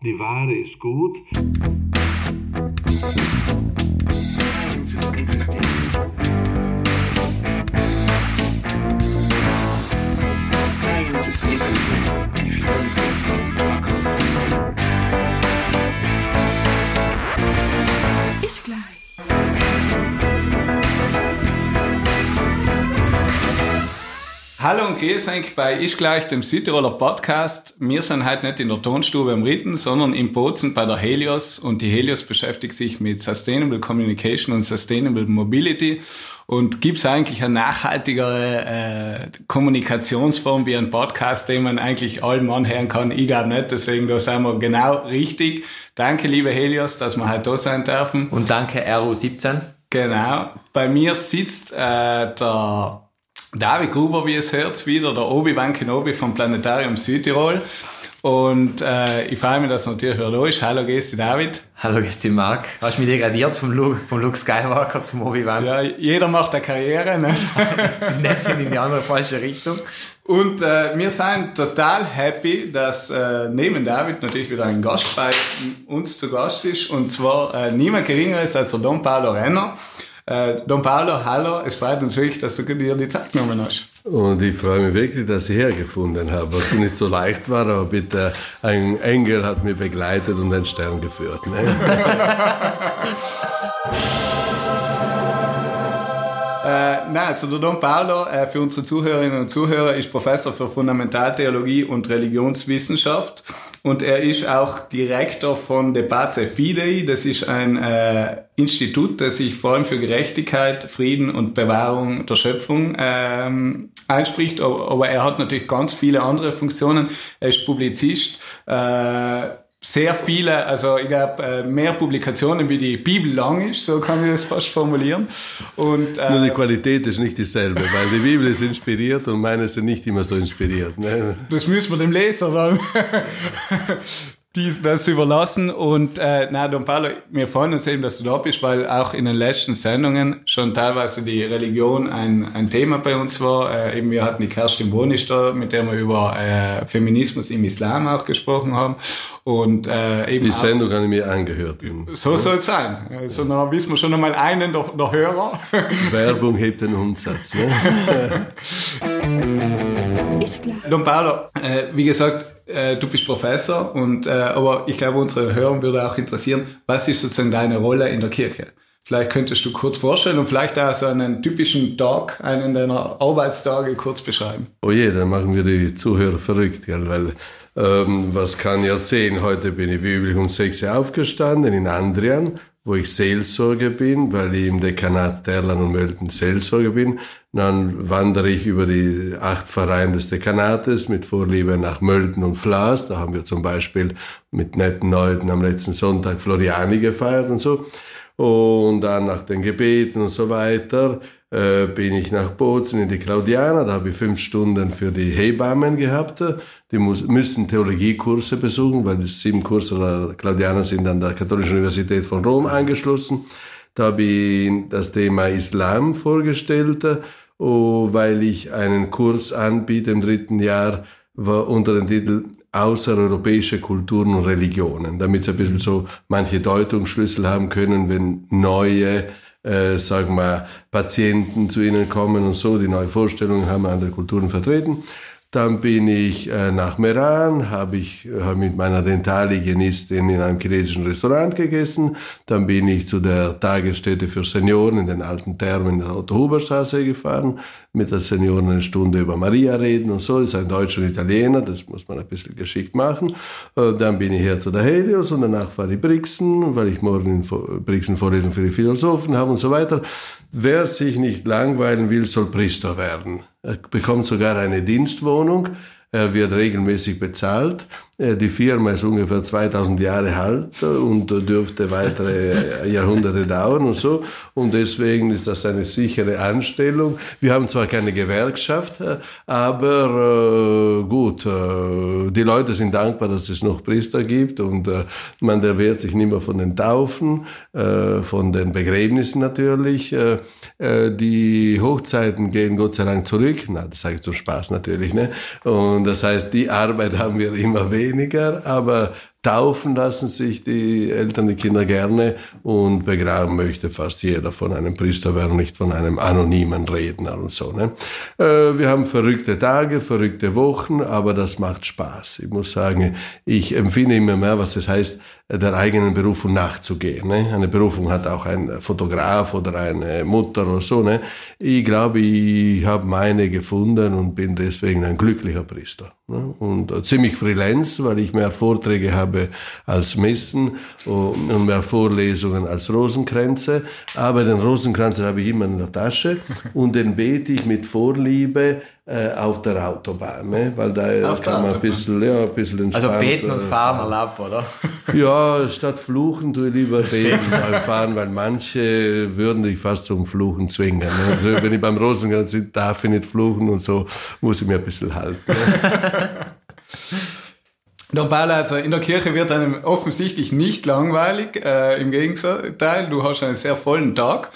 Die Ware ist gut. Gleich. Hallo und grüß euch bei Ich gleich dem Südtiroler Podcast. Wir sind heute nicht in der Tonstube am Ritten, sondern in Bozen bei der Helios und die Helios beschäftigt sich mit Sustainable Communication und Sustainable Mobility und gibt es eigentlich eine nachhaltigere äh, Kommunikationsform wie ein Podcast, den man eigentlich allen Mann hören kann? Ich glaube nicht, deswegen da sind wir genau richtig. Danke, liebe Helios, dass wir heute da sein dürfen. Und danke, RU17. Genau. Bei mir sitzt äh, der David Gruber, wie es hört, wieder der Obi-Wan Kenobi vom Planetarium Südtirol. Und äh, ich freue mich, dass natürlich wieder da ist. Hallo, Gesti David. Hallo, Gesti Mark. Hast du mich degradiert vom Luke, vom Luke Skywalker zum Obi-Wan? Ja, jeder macht eine Karriere, nicht? Nimmst ihn in die andere falsche Richtung. Und äh, wir sind total happy, dass äh, neben David natürlich wieder ein Gast bei uns zu Gast ist. Und zwar äh, niemand geringer ist als der Don Paolo Renner. Äh, Don Paolo, hallo, es freut uns wirklich, dass du dir die Zeit genommen hast. Und ich freue mich wirklich, dass ich hergefunden habe, was nicht so leicht war, aber bitte, ein Engel hat mich begleitet und einen Stern geführt. Ne? Äh, nein, also der Don Paolo, äh, für unsere Zuhörerinnen und Zuhörer, ist Professor für Fundamentaltheologie und Religionswissenschaft und er ist auch Direktor von De Pace Fidei. Das ist ein äh, Institut, das sich vor allem für Gerechtigkeit, Frieden und Bewahrung der Schöpfung ähm, einspricht. Aber er hat natürlich ganz viele andere Funktionen. Er ist Publizist. Äh, sehr viele, also ich glaube, äh, mehr Publikationen wie die Bibel lang ist, so kann ich das fast formulieren. Und, äh, Nur die Qualität ist nicht dieselbe, weil die Bibel ist inspiriert und meine sind nicht immer so inspiriert. Ne? Das müssen wir dem Leser dann dies, das überlassen. Und äh, na, Don Paolo, wir freuen uns eben, dass du da bist, weil auch in den letzten Sendungen schon teilweise die Religion ein, ein Thema bei uns war. Äh, eben wir hatten die Kerstin Bonisch da, mit der wir über äh, Feminismus im Islam auch gesprochen haben. Und, äh, eben die Sendung habe ich mir angehört. So soll es sein. Also da wissen wir schon einmal einen der, der Hörer. Werbung hebt den Umsatz. Ne? Ist klar. Don Paolo, äh, wie gesagt, äh, du bist Professor und äh, aber ich glaube, unsere Hörer würde auch interessieren, was ist sozusagen deine Rolle in der Kirche? Vielleicht könntest du kurz vorstellen und vielleicht auch so einen typischen Tag, einen deiner Arbeitstage kurz beschreiben. Oh je, dann machen wir die Zuhörer verrückt, gell? weil ähm, was kann ich erzählen? Heute bin ich wie üblich um sechs Uhr aufgestanden in Andrian, wo ich Seelsorger bin, weil ich im Dekanat Terlan und Mölten Seelsorger bin. Dann wandere ich über die acht Vereine des Dekanates mit Vorliebe nach Mölten und Flas. Da haben wir zum Beispiel mit netten Leuten am letzten Sonntag Floriani gefeiert und so. Und dann nach den Gebeten und so weiter äh, bin ich nach Bozen in die Claudiana. Da habe ich fünf Stunden für die Hebammen gehabt. Die muss, müssen Theologiekurse besuchen, weil die sieben Kurse der Claudianer sind an der Katholischen Universität von Rom angeschlossen. Da habe ich das Thema Islam vorgestellt, oh, weil ich einen Kurs anbiete im dritten Jahr unter dem Titel Außereuropäische Kulturen und Religionen, damit sie ein bisschen so manche Deutungsschlüssel haben können, wenn neue, äh, sagen wir, Patienten zu ihnen kommen und so, die neue Vorstellungen haben, andere Kulturen vertreten. Dann bin ich äh, nach Meran, habe ich hab mit meiner Dentalhygienistin in einem chinesischen Restaurant gegessen. Dann bin ich zu der Tagesstätte für Senioren in den alten Thermen in der Otto-Huber-Straße gefahren, mit der Senioren eine Stunde über Maria reden und so. Das ist ein Deutscher und Italiener, das muss man ein bisschen geschickt machen. Äh, dann bin ich her zu der Helios und danach fahre ich Brixen, weil ich morgen in Brixen Vorlesung für die Philosophen habe und so weiter. Wer sich nicht langweilen will, soll Priester werden. Er bekommt sogar eine Dienstwohnung. Er wird regelmäßig bezahlt. Äh, die Firma ist ungefähr 2000 Jahre alt und dürfte weitere Jahrhunderte dauern und so. Und deswegen ist das eine sichere Anstellung. Wir haben zwar keine Gewerkschaft, äh, aber äh, gut, die Leute sind dankbar, dass es noch Priester gibt und man der wehrt sich nicht mehr von den Taufen, von den Begräbnissen natürlich. Die Hochzeiten gehen Gott sei Dank zurück. Na, das sage ich zum Spaß natürlich. Ne? Und das heißt, die Arbeit haben wir immer weniger, aber Taufen lassen sich die Eltern die Kinder gerne und begraben möchte fast jeder von einem Priester werden, nicht von einem anonymen Redner und so. Ne? Äh, wir haben verrückte Tage, verrückte Wochen, aber das macht Spaß. Ich muss sagen, ich empfinde immer mehr, was es heißt, der eigenen Berufung nachzugehen. Ne? Eine Berufung hat auch ein Fotograf oder eine Mutter oder so. Ne? Ich glaube, ich habe meine gefunden und bin deswegen ein glücklicher Priester. Ne? Und ziemlich freelance, weil ich mehr Vorträge habe als Messen und mehr Vorlesungen als Rosenkränze. Aber den Rosenkranz habe ich immer in der Tasche und den bete ich mit Vorliebe äh, auf der Autobahn, ne? weil da auf kann man ein bisschen, ja, ein bisschen entspannt, Also beten und fahren, fahren. erlaubt, oder? Ja, statt fluchen tue ich lieber beten beim Fahren, weil manche würden dich fast zum Fluchen zwingen. Ne? Also wenn ich beim Rosenkranz bin, darf ich nicht fluchen und so muss ich mir ein bisschen halten. Ne? Don Paolo, also in der Kirche wird einem offensichtlich nicht langweilig, äh, im Gegenteil, du hast einen sehr vollen Tag.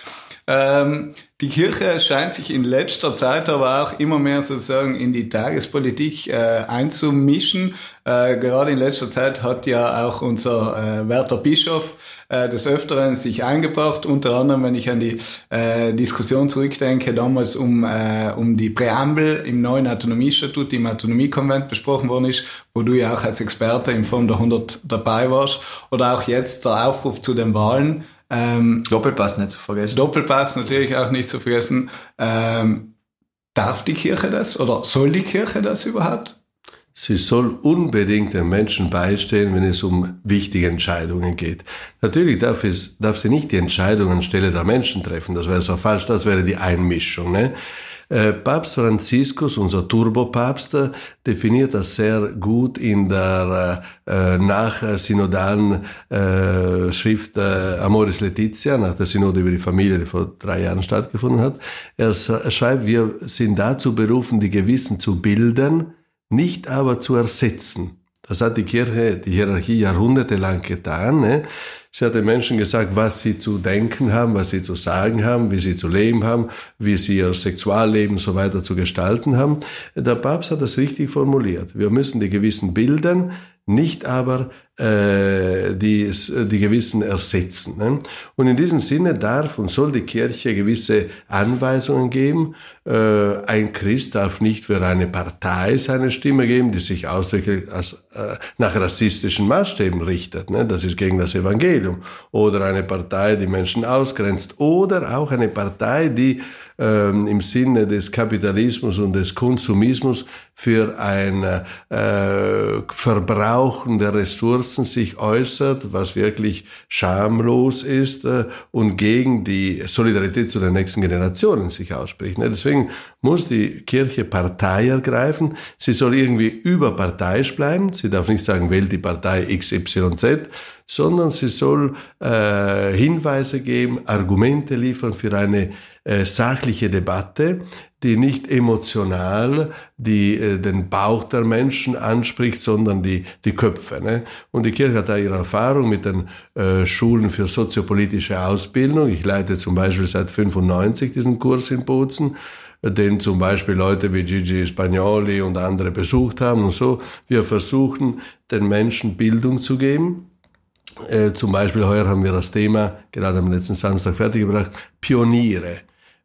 Ähm, die Kirche scheint sich in letzter Zeit aber auch immer mehr sozusagen in die Tagespolitik äh, einzumischen. Äh, gerade in letzter Zeit hat ja auch unser äh, Werter Bischof äh, des Öfteren sich eingebracht, unter anderem, wenn ich an die äh, Diskussion zurückdenke, damals um, äh, um die Präambel im neuen Autonomiestatut, die im Autonomiekonvent besprochen worden ist, wo du ja auch als Experte in Form der 100 dabei warst, oder auch jetzt der Aufruf zu den Wahlen, ähm, Doppelpass nicht zu vergessen. Doppelpass natürlich auch nicht zu vergessen. Ähm, darf die Kirche das oder soll die Kirche das überhaupt? Sie soll unbedingt den Menschen beistehen, wenn es um wichtige Entscheidungen geht. Natürlich darf, es, darf sie nicht die Entscheidungen anstelle der Menschen treffen. Das wäre so falsch. Das wäre die Einmischung. Ne? Äh, Papst Franziskus, unser Turbopapst, definiert das sehr gut in der äh, nachsynodalen äh, Schrift äh, Amoris Letizia, nach der Synode über die Familie, die vor drei Jahren stattgefunden hat. Er schreibt, wir sind dazu berufen, die Gewissen zu bilden, nicht aber zu ersetzen. Das hat die Kirche, die Hierarchie jahrhundertelang getan. Ne? Sie hat den Menschen gesagt, was sie zu denken haben, was sie zu sagen haben, wie sie zu leben haben, wie sie ihr Sexualleben so weiter zu gestalten haben. Der Papst hat das richtig formuliert. Wir müssen die Gewissen bilden, nicht aber äh, die, die Gewissen ersetzen. Ne? Und in diesem Sinne darf und soll die Kirche gewisse Anweisungen geben. Äh, ein Christ darf nicht für eine Partei seine Stimme geben, die sich ausdrücklich als, äh, nach rassistischen Maßstäben richtet. Ne? Das ist gegen das Evangelium. Oder eine Partei, die Menschen ausgrenzt. Oder auch eine Partei, die ähm, im Sinne des Kapitalismus und des Konsumismus für ein äh, Verbrauchen der Ressourcen sich äußert, was wirklich schamlos ist äh, und gegen die Solidarität zu den nächsten Generationen sich ausspricht. Ne? Deswegen muss die Kirche Partei ergreifen. Sie soll irgendwie überparteiisch bleiben. Sie darf nicht sagen, wählt die Partei XYZ, sondern sie soll äh, Hinweise geben, Argumente liefern für eine äh, sachliche Debatte, die nicht emotional die, äh, den Bauch der Menschen anspricht, sondern die, die Köpfe. Ne? Und die Kirche hat da ihre Erfahrung mit den äh, Schulen für soziopolitische Ausbildung. Ich leite zum Beispiel seit 95 diesen Kurs in Bozen den zum Beispiel Leute wie Gigi Spagnoli und andere besucht haben und so. Wir versuchen, den Menschen Bildung zu geben. Äh, zum Beispiel heuer haben wir das Thema, gerade am letzten Samstag fertiggebracht, Pioniere.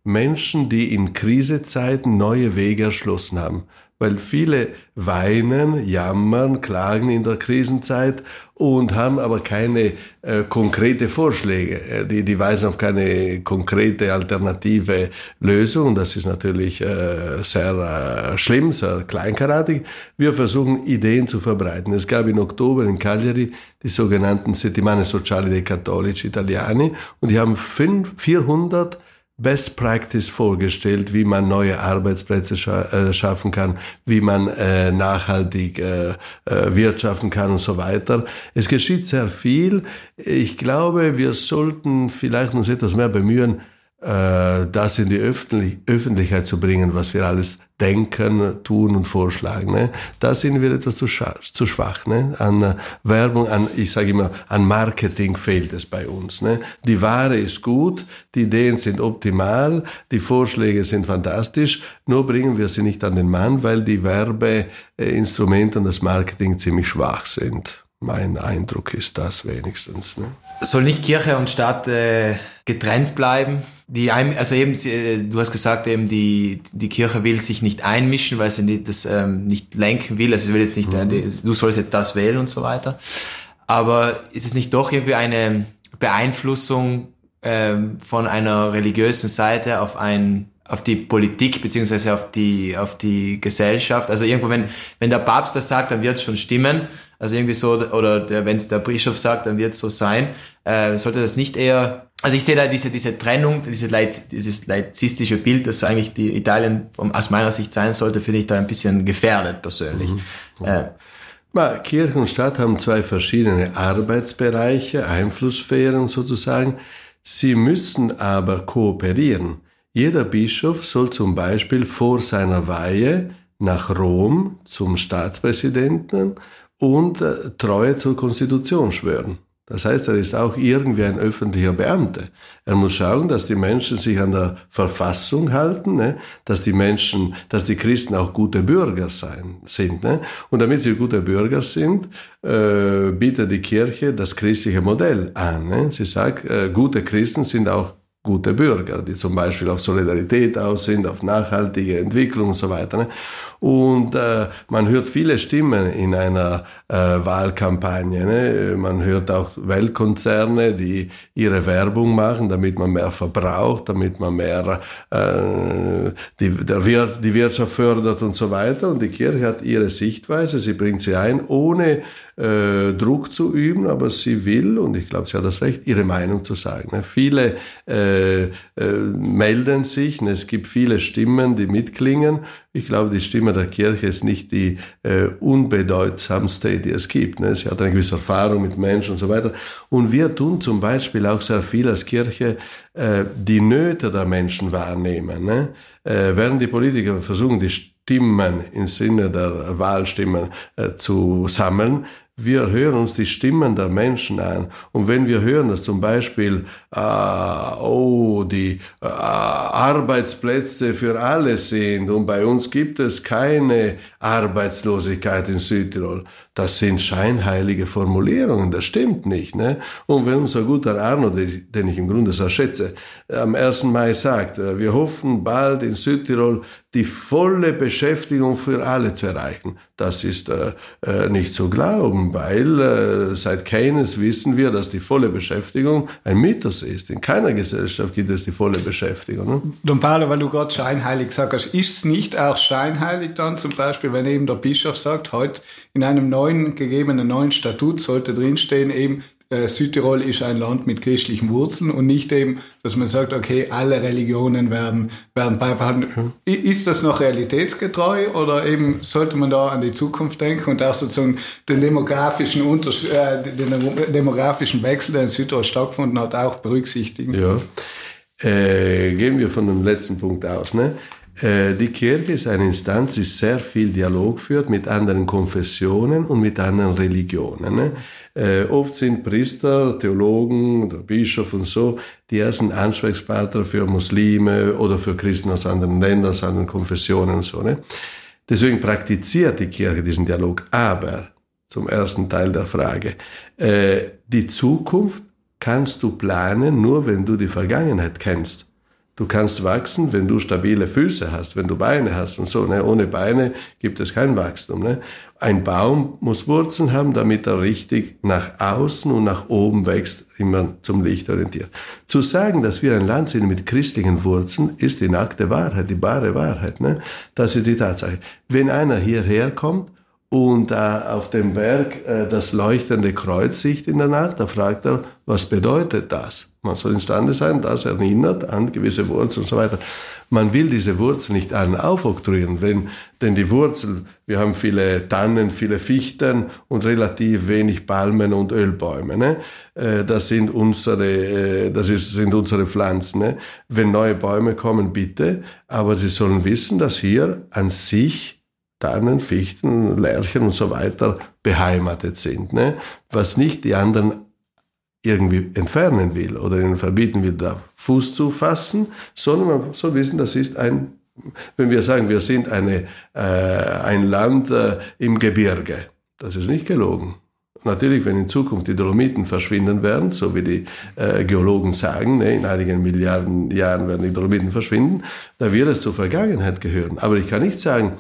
Menschen, die in Krisezeiten neue Wege erschlossen haben. Weil viele weinen, jammern, klagen in der Krisenzeit und haben aber keine äh, konkrete Vorschläge. Äh, die, die weisen auf keine konkrete alternative Lösung. Das ist natürlich äh, sehr äh, schlimm, sehr kleinkaratig. Wir versuchen Ideen zu verbreiten. Es gab im Oktober in Cagliari die sogenannten Settimane Sociali dei Cattolici Italiani und die haben 5, 400 Best Practice vorgestellt, wie man neue Arbeitsplätze scha äh, schaffen kann, wie man äh, nachhaltig äh, äh, wirtschaften kann und so weiter. Es geschieht sehr viel. Ich glaube, wir sollten vielleicht uns etwas mehr bemühen, äh, das in die Öffentlich Öffentlichkeit zu bringen, was wir alles denken, tun und vorschlagen. Ne? Da sind wir etwas zu, zu schwach. Ne? An äh, Werbung, an, ich sage immer, an Marketing fehlt es bei uns. Ne? Die Ware ist gut, die Ideen sind optimal, die Vorschläge sind fantastisch, nur bringen wir sie nicht an den Mann, weil die Werbeinstrumente und das Marketing ziemlich schwach sind. Mein Eindruck ist das wenigstens. Ne? Soll nicht Kirche und Staat äh, getrennt bleiben? Die, also eben, äh, du hast gesagt, eben die, die Kirche will sich nicht einmischen, weil sie nicht, das ähm, nicht lenken will. Also sie will jetzt nicht, äh, mhm. du sollst jetzt das wählen und so weiter. Aber ist es nicht doch irgendwie eine Beeinflussung ähm, von einer religiösen Seite auf ein auf die Politik beziehungsweise auf die auf die Gesellschaft. Also irgendwo, wenn wenn der Papst das sagt, dann wird es schon stimmen. Also irgendwie so oder wenn es der Bischof sagt, dann wird es so sein. Äh, sollte das nicht eher also ich sehe da diese diese Trennung, diese Leit, dieses laizistische Bild, das eigentlich die Italien aus meiner Sicht sein sollte, finde ich da ein bisschen gefährdet persönlich. Mhm. Äh, Kirche und Staat haben zwei verschiedene Arbeitsbereiche, Einflusssphären sozusagen. Sie müssen aber kooperieren. Jeder Bischof soll zum Beispiel vor seiner Weihe nach Rom zum Staatspräsidenten und äh, Treue zur Konstitution schwören. Das heißt, er ist auch irgendwie ein öffentlicher Beamter. Er muss schauen, dass die Menschen sich an der Verfassung halten, ne? dass die Menschen, dass die Christen auch gute Bürger sein, sind. Ne? Und damit sie gute Bürger sind, äh, bietet die Kirche das christliche Modell an. Ne? Sie sagt, äh, gute Christen sind auch gute Bürger, die zum Beispiel auf Solidarität aus sind, auf nachhaltige Entwicklung und so weiter. Ne? Und äh, man hört viele Stimmen in einer äh, Wahlkampagne. Ne? Man hört auch Weltkonzerne, die ihre Werbung machen, damit man mehr verbraucht, damit man mehr äh, die, Wir die Wirtschaft fördert und so weiter. Und die Kirche hat ihre Sichtweise, sie bringt sie ein, ohne äh, Druck zu üben, aber sie will, und ich glaube, sie hat das Recht, ihre Meinung zu sagen. Ne? Viele äh, äh, melden sich, ne? es gibt viele Stimmen, die mitklingen. Ich glaube, die Stimme der Kirche ist nicht die äh, unbedeutsamste, die es gibt. Ne? Sie hat eine gewisse Erfahrung mit Menschen und so weiter. Und wir tun zum Beispiel auch sehr viel als Kirche äh, die Nöte der Menschen wahrnehmen. Ne? Äh, während die Politiker versuchen, die Stimmen im Sinne der Wahlstimmen äh, zu sammeln, wir hören uns die Stimmen der Menschen an. Und wenn wir hören, dass zum Beispiel, äh, oh, die äh, Arbeitsplätze für alle sind und bei uns gibt es keine Arbeitslosigkeit in Südtirol, das sind scheinheilige Formulierungen, das stimmt nicht. Ne? Und wenn unser guter Arno, den ich im Grunde sehr schätze, am 1. Mai sagt, äh, wir hoffen bald in Südtirol die volle Beschäftigung für alle zu erreichen, das ist äh, äh, nicht zu glauben, weil äh, seit Keynes wissen wir, dass die volle Beschäftigung ein Mythos ist. In keiner Gesellschaft gibt es die volle Beschäftigung. Ne? Don Paolo, weil du Gott scheinheilig sagst, ist es nicht auch scheinheilig dann zum Beispiel, wenn eben der Bischof sagt, heute in einem neuen gegebenen neuen Statut sollte drinstehen eben, äh, Südtirol ist ein Land mit christlichen Wurzeln und nicht eben, dass man sagt, okay, alle Religionen werden, werden beibehalten. Mhm. Ist das noch realitätsgetreu oder eben sollte man da an die Zukunft denken und auch sozusagen den demografischen, Unters äh, den demografischen Wechsel, der in Südtirol stattgefunden hat, auch berücksichtigen? Ja. Äh, gehen wir von dem letzten Punkt aus. Ne? Äh, die Kirche ist eine Instanz, die sehr viel Dialog führt mit anderen Konfessionen und mit anderen Religionen. Ne? Äh, oft sind Priester, Theologen, der Bischof und so die ersten Ansprechpartner für Muslime oder für Christen aus anderen Ländern, aus anderen Konfessionen und so. Ne? Deswegen praktiziert die Kirche diesen Dialog. Aber zum ersten Teil der Frage, äh, die Zukunft kannst du planen, nur wenn du die Vergangenheit kennst. Du kannst wachsen, wenn du stabile Füße hast, wenn du Beine hast und so. Ne? Ohne Beine gibt es kein Wachstum. Ne? Ein Baum muss Wurzeln haben, damit er richtig nach außen und nach oben wächst, immer zum Licht orientiert. Zu sagen, dass wir ein Land sind mit christlichen Wurzeln, ist die nackte Wahrheit, die bare Wahrheit. Ne? Das ist die Tatsache. Wenn einer hierher kommt und äh, auf dem Berg äh, das leuchtende Kreuz sieht in der Nacht, da fragt er, was bedeutet das? Man soll imstande sein, das erinnert an gewisse Wurzeln und so weiter. Man will diese Wurzeln nicht allen aufoktroyieren, wenn, denn die Wurzel, wir haben viele Tannen, viele Fichten und relativ wenig Palmen und Ölbäume. Ne? Äh, das sind unsere, äh, das ist, sind unsere Pflanzen. Ne? Wenn neue Bäume kommen, bitte, aber sie sollen wissen, dass hier an sich Tannen, Fichten, Lärchen und so weiter beheimatet sind. Ne? Was nicht die anderen irgendwie entfernen will oder ihnen verbieten will, da Fuß zu fassen, sondern man soll wissen, das ist ein, wenn wir sagen, wir sind eine, äh, ein Land äh, im Gebirge, das ist nicht gelogen. natürlich, wenn in Zukunft die Dolomiten verschwinden werden, so wie die äh, Geologen sagen, ne, in einigen Milliarden Jahren werden die Dolomiten verschwinden, da wird es zur Vergangenheit gehören. Aber ich kann nicht sagen,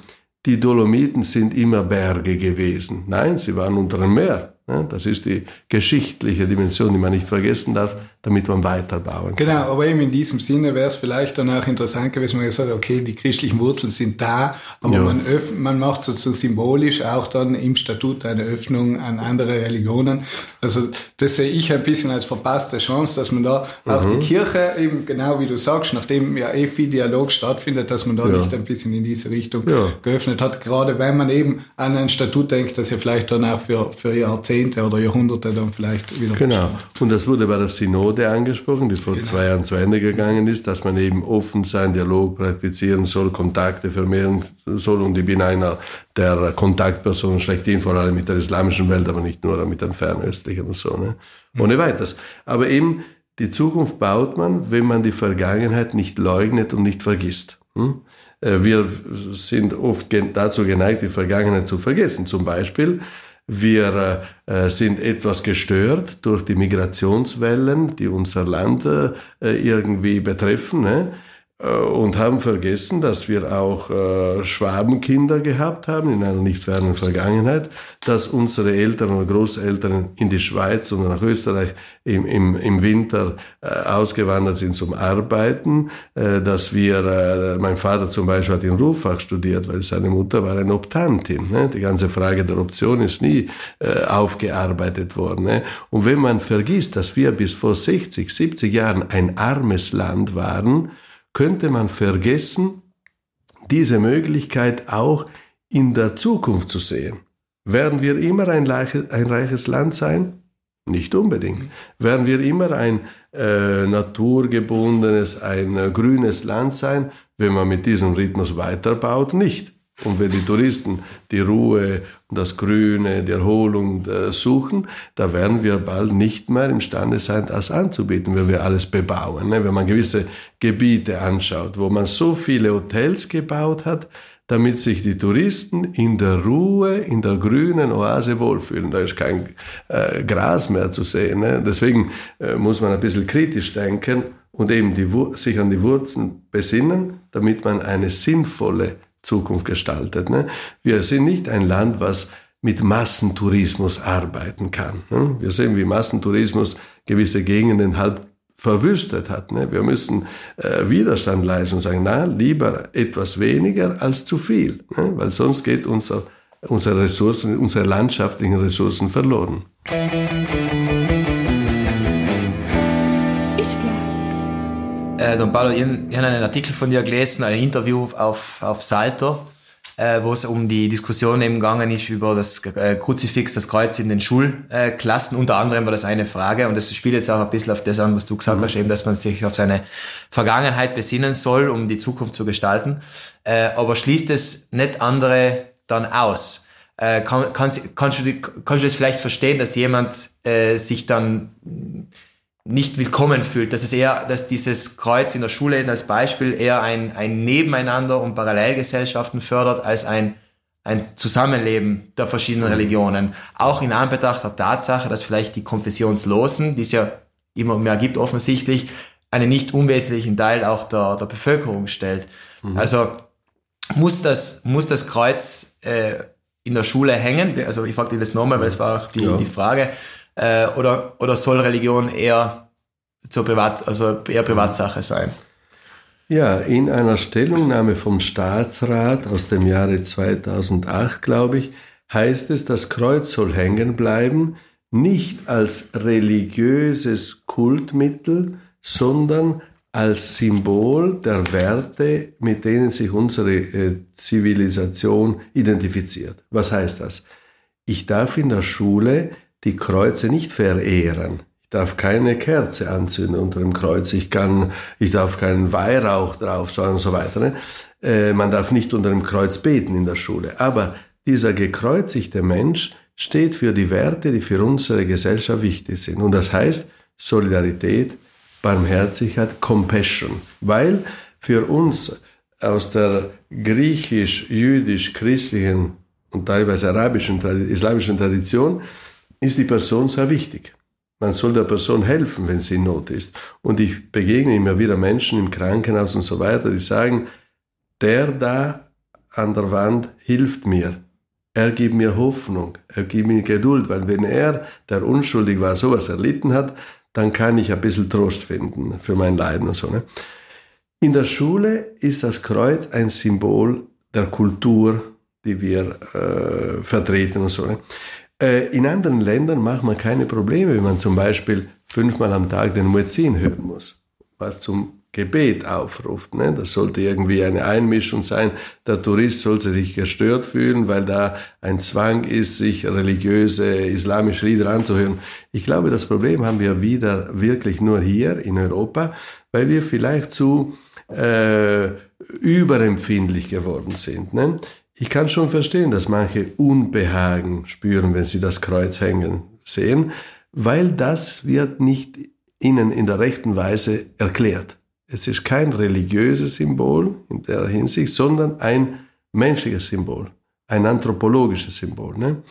die Dolomiten sind immer Berge gewesen. Nein, sie waren unter dem Meer. Das ist die geschichtliche Dimension, die man nicht vergessen darf, damit man weiterbauen kann. Genau, aber eben in diesem Sinne wäre es vielleicht dann auch interessant gewesen, wenn man gesagt hat, okay, die christlichen Wurzeln sind da, aber ja. man, man macht sozusagen symbolisch auch dann im Statut eine Öffnung an andere Religionen. Also das sehe ich ein bisschen als verpasste Chance, dass man da mhm. auch die Kirche eben, genau wie du sagst, nachdem ja eh viel Dialog stattfindet, dass man da ja. nicht ein bisschen in diese Richtung ja. geöffnet hat, gerade wenn man eben an ein Statut denkt, das ja vielleicht dann auch für, für Jahrzehnte Jahrzehnte oder Jahrhunderte dann vielleicht wieder Genau. Und das wurde bei der Synode angesprochen, die vor genau. zwei Jahren zu Ende gegangen ist, dass man eben offen sein, Dialog praktizieren soll, Kontakte vermehren soll. Und ich bin einer der Kontaktpersonen schlechthin, vor allem mit der islamischen Welt, aber nicht nur mit den fernöstlichen und so. Ne? Mhm. Ohne weiteres. Aber eben, die Zukunft baut man, wenn man die Vergangenheit nicht leugnet und nicht vergisst. Hm? Äh, wir sind oft dazu geneigt, die Vergangenheit zu vergessen. Zum Beispiel wir äh, sind etwas gestört durch die Migrationswellen, die unser Land äh, irgendwie betreffen. Ne? Äh, und haben vergessen, dass wir auch äh, Schwabenkinder gehabt haben in einer nicht fernen Vergangenheit, dass unsere Eltern oder Großeltern in die Schweiz und nach Österreich im, im, im Winter äh, ausgewandert sind zum Arbeiten, dass wir, mein Vater zum Beispiel hat in Ruffach studiert, weil seine Mutter war eine Optantin. Ne? Die ganze Frage der Option ist nie aufgearbeitet worden. Ne? Und wenn man vergisst, dass wir bis vor 60, 70 Jahren ein armes Land waren, könnte man vergessen, diese Möglichkeit auch in der Zukunft zu sehen. Werden wir immer ein, reiches Land sein? Nicht unbedingt. Werden wir immer ein äh, naturgebundenes, ein äh, grünes Land sein, wenn man mit diesem Rhythmus weiterbaut? Nicht. Und wenn die Touristen die Ruhe das Grüne, die Erholung äh, suchen, da werden wir bald nicht mehr imstande sein, das anzubieten, wenn wir alles bebauen. Ne? Wenn man gewisse Gebiete anschaut, wo man so viele Hotels gebaut hat, damit sich die Touristen in der Ruhe, in der grünen Oase wohlfühlen. Da ist kein äh, Gras mehr zu sehen. Ne? Deswegen äh, muss man ein bisschen kritisch denken und eben die, sich an die Wurzeln besinnen, damit man eine sinnvolle Zukunft gestaltet. Ne? Wir sind nicht ein Land, was mit Massentourismus arbeiten kann. Ne? Wir sehen, wie Massentourismus gewisse Gegenden halb verwüstet hat. Ne? Wir müssen äh, Widerstand leisten und sagen, na, lieber etwas weniger als zu viel, ne? weil sonst geht unser, unsere Ressourcen, unsere landschaftlichen Ressourcen verloren. Äh, Don Paolo, ich, ich habe einen Artikel von dir gelesen, ein Interview auf, auf Salto, äh, wo es um die Diskussion eben gegangen ist über das äh, Kruzifix, das Kreuz in den Schulklassen. Unter anderem war das eine Frage und das spielt jetzt auch ein bisschen auf das an, was du gesagt mhm. hast, eben, dass man sich auf seine Vergangenheit besinnen soll, um die Zukunft zu gestalten. Äh, aber schließt es nicht andere dann aus? Äh, kann, kannst, kannst, du, kannst du das vielleicht verstehen, dass jemand äh, sich dann nicht willkommen fühlt, dass es eher, dass dieses Kreuz in der Schule ist als Beispiel eher ein, ein Nebeneinander und Parallelgesellschaften fördert als ein, ein Zusammenleben der verschiedenen mhm. Religionen. Auch in Anbetracht der Tatsache, dass vielleicht die Konfessionslosen, die es ja immer mehr gibt offensichtlich, einen nicht unwesentlichen Teil auch der, der Bevölkerung stellt. Mhm. Also muss das, muss das Kreuz äh, in der Schule hängen? Also ich frage dir das nochmal, weil es war auch die, ja. die Frage. Äh, oder, oder soll Religion eher zur Privat, also eher Privatsache sein? Ja, in einer Stellungnahme vom Staatsrat aus dem Jahre 2008, glaube ich, heißt es, das Kreuz soll hängen bleiben, nicht als religiöses Kultmittel, sondern als Symbol der Werte, mit denen sich unsere äh, Zivilisation identifiziert. Was heißt das? Ich darf in der Schule die Kreuze nicht verehren. Ich darf keine Kerze anzünden unter dem Kreuz. Ich kann, ich darf keinen Weihrauch drauf und so weiter. Ne? Äh, man darf nicht unter dem Kreuz beten in der Schule. Aber dieser gekreuzigte Mensch steht für die Werte, die für unsere Gesellschaft wichtig sind. Und das heißt Solidarität, Barmherzigkeit, Compassion. Weil für uns aus der griechisch, jüdisch, christlichen und teilweise arabischen, islamischen Tradition ist die Person sehr wichtig. Man soll der Person helfen, wenn sie in Not ist. Und ich begegne immer wieder Menschen im Krankenhaus und so weiter, die sagen, der da an der Wand hilft mir. Er gibt mir Hoffnung, er gibt mir Geduld, weil wenn er, der unschuldig war, sowas erlitten hat, dann kann ich ein bisschen Trost finden für mein Leiden und so. Ne? In der Schule ist das Kreuz ein Symbol der Kultur, die wir äh, vertreten und so. Ne? Äh, in anderen Ländern macht man keine Probleme, wenn man zum Beispiel fünfmal am Tag den Muezzin hören muss, was zum Gebet aufruft. Ne? Das sollte irgendwie eine Einmischung sein. Der Tourist soll sich gestört fühlen, weil da ein Zwang ist, sich religiöse islamische Lieder anzuhören. Ich glaube, das Problem haben wir wieder wirklich nur hier in Europa, weil wir vielleicht zu äh, überempfindlich geworden sind. Ne? Ich kann schon verstehen, dass manche Unbehagen spüren, wenn sie das Kreuz hängen sehen, weil das wird nicht ihnen in der rechten Weise erklärt. Es ist kein religiöses Symbol in der Hinsicht, sondern ein menschliches Symbol, ein anthropologisches Symbol. Ne?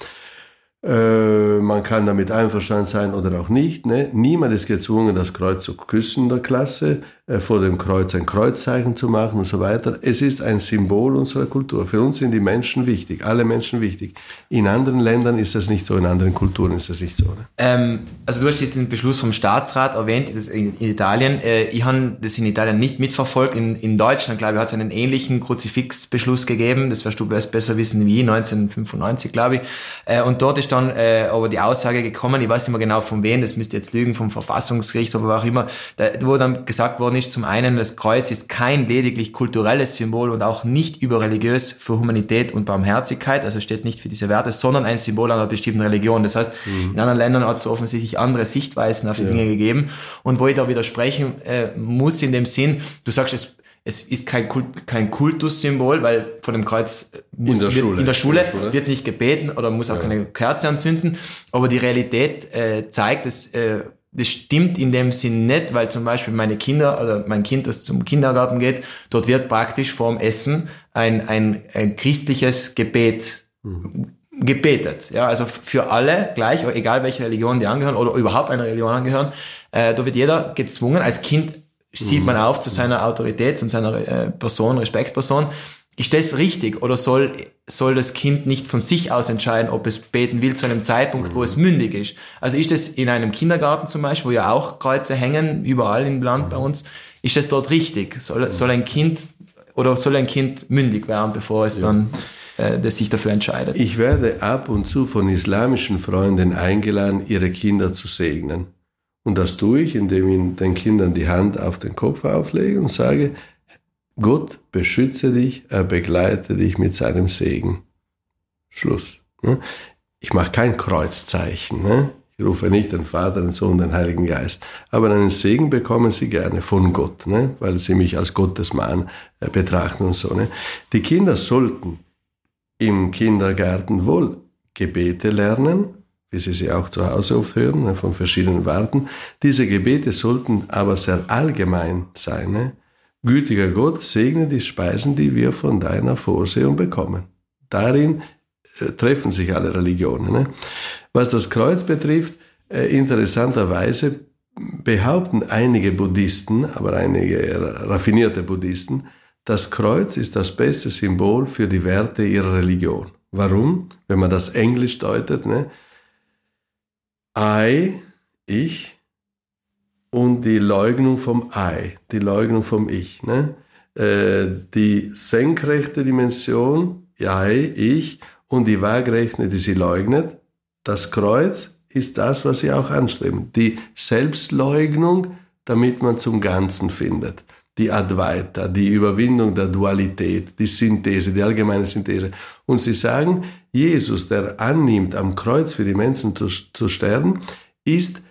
Äh, man kann damit einverstanden sein oder auch nicht. Ne? Niemand ist gezwungen, das Kreuz zu küssen in der Klasse, vor dem Kreuz ein Kreuzzeichen zu machen und so weiter. Es ist ein Symbol unserer Kultur. Für uns sind die Menschen wichtig, alle Menschen wichtig. In anderen Ländern ist das nicht so, in anderen Kulturen ist das nicht so. Ne? Ähm, also du hast jetzt den Beschluss vom Staatsrat erwähnt in, Italien. Äh, ich habe das in Italien nicht mitverfolgt. In, in Deutschland, glaube ich, hat es einen ähnlichen Kruzifixbeschluss gegeben. Das wirst du besser wissen wie 1995, glaube ich. Äh, und dort ist dann äh, aber die Aussage gekommen, ich weiß nicht mehr genau von wem, das müsste jetzt lügen, vom Verfassungsgericht oder auch immer, da, wo dann gesagt worden ist, zum einen, das Kreuz ist kein lediglich kulturelles Symbol und auch nicht überreligiös für Humanität und Barmherzigkeit, also steht nicht für diese Werte, sondern ein Symbol einer bestimmten Religion. Das heißt, mhm. in anderen Ländern hat es offensichtlich andere Sichtweisen auf die ja. Dinge gegeben. Und wo ich da widersprechen äh, muss in dem Sinn, du sagst, es es ist kein, Kult, kein Kultussymbol, weil von dem Kreuz muss, in, der wird, in, der Schule, in der Schule wird nicht gebeten oder muss auch ja. keine Kerze anzünden. Aber die Realität äh, zeigt, dass äh, das stimmt in dem Sinn nicht, weil zum Beispiel meine Kinder oder mein Kind, das zum Kindergarten geht, dort wird praktisch vorm Essen ein, ein, ein christliches Gebet mhm. gebetet. Ja, also für alle gleich, egal welche Religion die angehören oder überhaupt einer Religion angehören, äh, da wird jeder gezwungen, als Kind sieht man auf zu seiner Autorität, zu seiner äh, Person, Respektperson. Ist das richtig oder soll, soll das Kind nicht von sich aus entscheiden, ob es beten will zu einem Zeitpunkt, wo es mündig ist? Also ist das in einem Kindergarten zum Beispiel, wo ja auch Kreuze hängen, überall im Land bei uns, ist das dort richtig? Soll, soll ein Kind oder soll ein Kind mündig werden, bevor es ja. dann äh, das sich dafür entscheidet? Ich werde ab und zu von islamischen Freunden eingeladen, ihre Kinder zu segnen. Und das tue ich, indem ich den Kindern die Hand auf den Kopf auflege und sage, Gott beschütze dich, er begleite dich mit seinem Segen. Schluss. Ne? Ich mache kein Kreuzzeichen. Ne? Ich rufe nicht den Vater, den Sohn, den Heiligen Geist. Aber einen Segen bekommen sie gerne von Gott, ne? weil sie mich als Gottesmann äh, betrachten und so. Die Kinder sollten im Kindergarten wohl Gebete lernen, wie Sie sie auch zu Hause oft hören, von verschiedenen Warten. Diese Gebete sollten aber sehr allgemein sein. Gütiger Gott, segne die Speisen, die wir von deiner Vorsehung bekommen. Darin äh, treffen sich alle Religionen. Ne? Was das Kreuz betrifft, äh, interessanterweise behaupten einige Buddhisten, aber einige raffinierte Buddhisten, das Kreuz ist das beste Symbol für die Werte ihrer Religion. Warum? Wenn man das Englisch deutet, ne? I, ich, und die Leugnung vom I, die Leugnung vom Ich. Ne? Äh, die senkrechte Dimension, I, ich, und die waagrechte, die sie leugnet, das Kreuz ist das, was sie auch anstreben. Die Selbstleugnung, damit man zum Ganzen findet. Die Advaita, die Überwindung der Dualität, die Synthese, die allgemeine Synthese. Und sie sagen, Jesus, der annimmt, am Kreuz für die Menschen zu, zu sterben, ist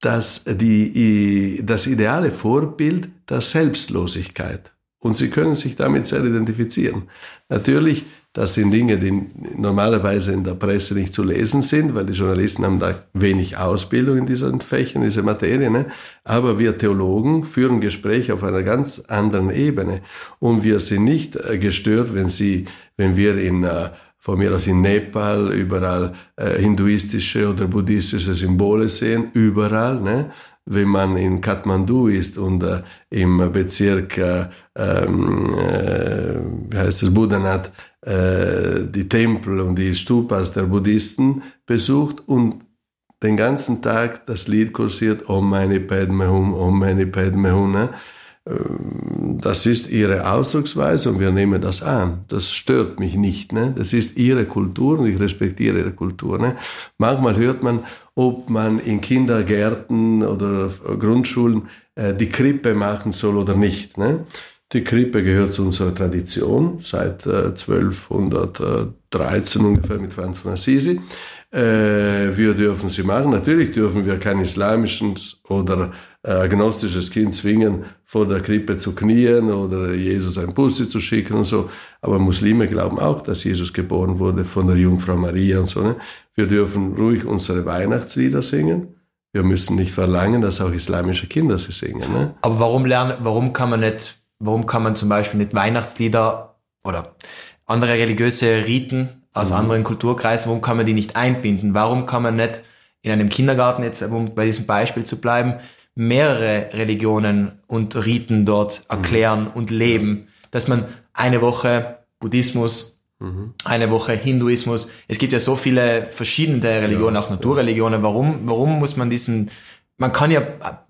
das, die, das ideale Vorbild der Selbstlosigkeit. Und Sie können sich damit sehr identifizieren. Natürlich, das sind Dinge, die normalerweise in der Presse nicht zu lesen sind, weil die Journalisten haben da wenig Ausbildung in diesen Fächern, in dieser Materie. Ne? Aber wir Theologen führen Gespräche auf einer ganz anderen Ebene. Und wir sind nicht äh, gestört, wenn, sie, wenn wir in äh, von mir aus in Nepal überall äh, hinduistische oder buddhistische Symbole sehen, überall. Ne? Wenn man in Kathmandu ist und äh, im Bezirk, äh, ähm, äh, wie heißt es, Buddhanath, äh, die Tempel und die Stupas der Buddhisten besucht und den ganzen Tag das Lied kursiert, Om Mani Padme Hum, Om Mani Padme Hum. Ne? Das ist ihre Ausdrucksweise und wir nehmen das an. Das stört mich nicht. Ne? Das ist ihre Kultur und ich respektiere ihre Kultur. Ne? Manchmal hört man, ob man in Kindergärten oder Grundschulen äh, die Krippe machen soll oder nicht. Ne? Die Krippe gehört zu unserer Tradition seit äh, 1213 ungefähr mit Franz von Assisi. Äh, wir dürfen sie machen. Natürlich dürfen wir kein islamisches oder agnostisches Kind zwingen, vor der Krippe zu knien oder Jesus ein Pussy zu schicken und so. Aber Muslime glauben auch, dass Jesus geboren wurde von der Jungfrau Maria und so. Ne? Wir dürfen ruhig unsere Weihnachtslieder singen. Wir müssen nicht verlangen, dass auch islamische Kinder sie singen. Ne? Aber warum lernen, warum kann man nicht, warum kann man zum Beispiel nicht Weihnachtslieder oder andere religiöse Riten aus mhm. anderen Kulturkreisen, warum kann man die nicht einbinden? Warum kann man nicht in einem Kindergarten, jetzt um bei diesem Beispiel zu bleiben, mehrere Religionen und Riten dort mhm. erklären mhm. und leben? Dass man eine Woche Buddhismus, mhm. eine Woche Hinduismus, es gibt ja so viele verschiedene Religionen, ja, auch Naturreligionen, warum, warum muss man diesen, man kann ja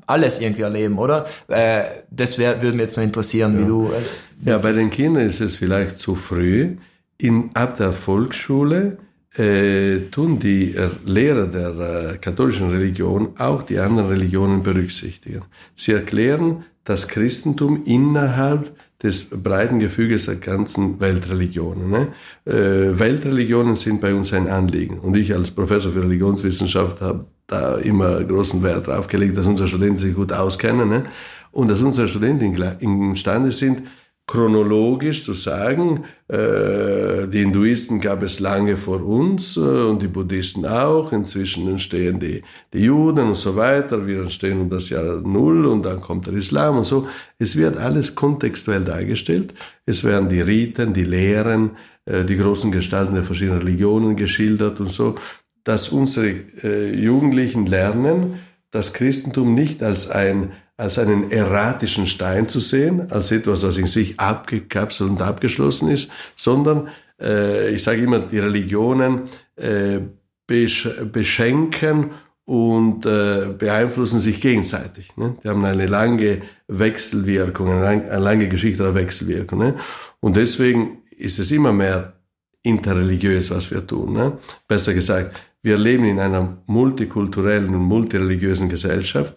alles irgendwie erleben, oder? Äh, das wär, würde mich jetzt noch interessieren, ja. wie du. Äh, ja, bei den Kindern ist es vielleicht zu früh in, ab der Volksschule äh, tun die Lehrer der äh, katholischen Religion auch die anderen Religionen berücksichtigen. Sie erklären das Christentum innerhalb des breiten Gefüges der ganzen Weltreligionen. Ne? Äh, Weltreligionen sind bei uns ein Anliegen. Und ich als Professor für Religionswissenschaft habe da immer großen Wert drauf gelegt, dass unsere Studenten sich gut auskennen ne? und dass unsere Studenten imstande sind, chronologisch zu sagen, äh, die Hinduisten gab es lange vor uns äh, und die Buddhisten auch, inzwischen entstehen die, die Juden und so weiter, wir entstehen um das Jahr Null und dann kommt der Islam und so. Es wird alles kontextuell dargestellt, es werden die Riten, die Lehren, äh, die großen Gestalten der verschiedenen Religionen geschildert und so, dass unsere äh, Jugendlichen lernen, das Christentum nicht als ein als einen erratischen Stein zu sehen, als etwas, was in sich abgekapselt und abgeschlossen ist, sondern äh, ich sage immer, die Religionen äh, besch beschenken und äh, beeinflussen sich gegenseitig. Ne? Die haben eine lange Wechselwirkung, eine, lang, eine lange Geschichte der Wechselwirkung. Ne? Und deswegen ist es immer mehr interreligiös, was wir tun. Ne? Besser gesagt, wir leben in einer multikulturellen und multireligiösen Gesellschaft.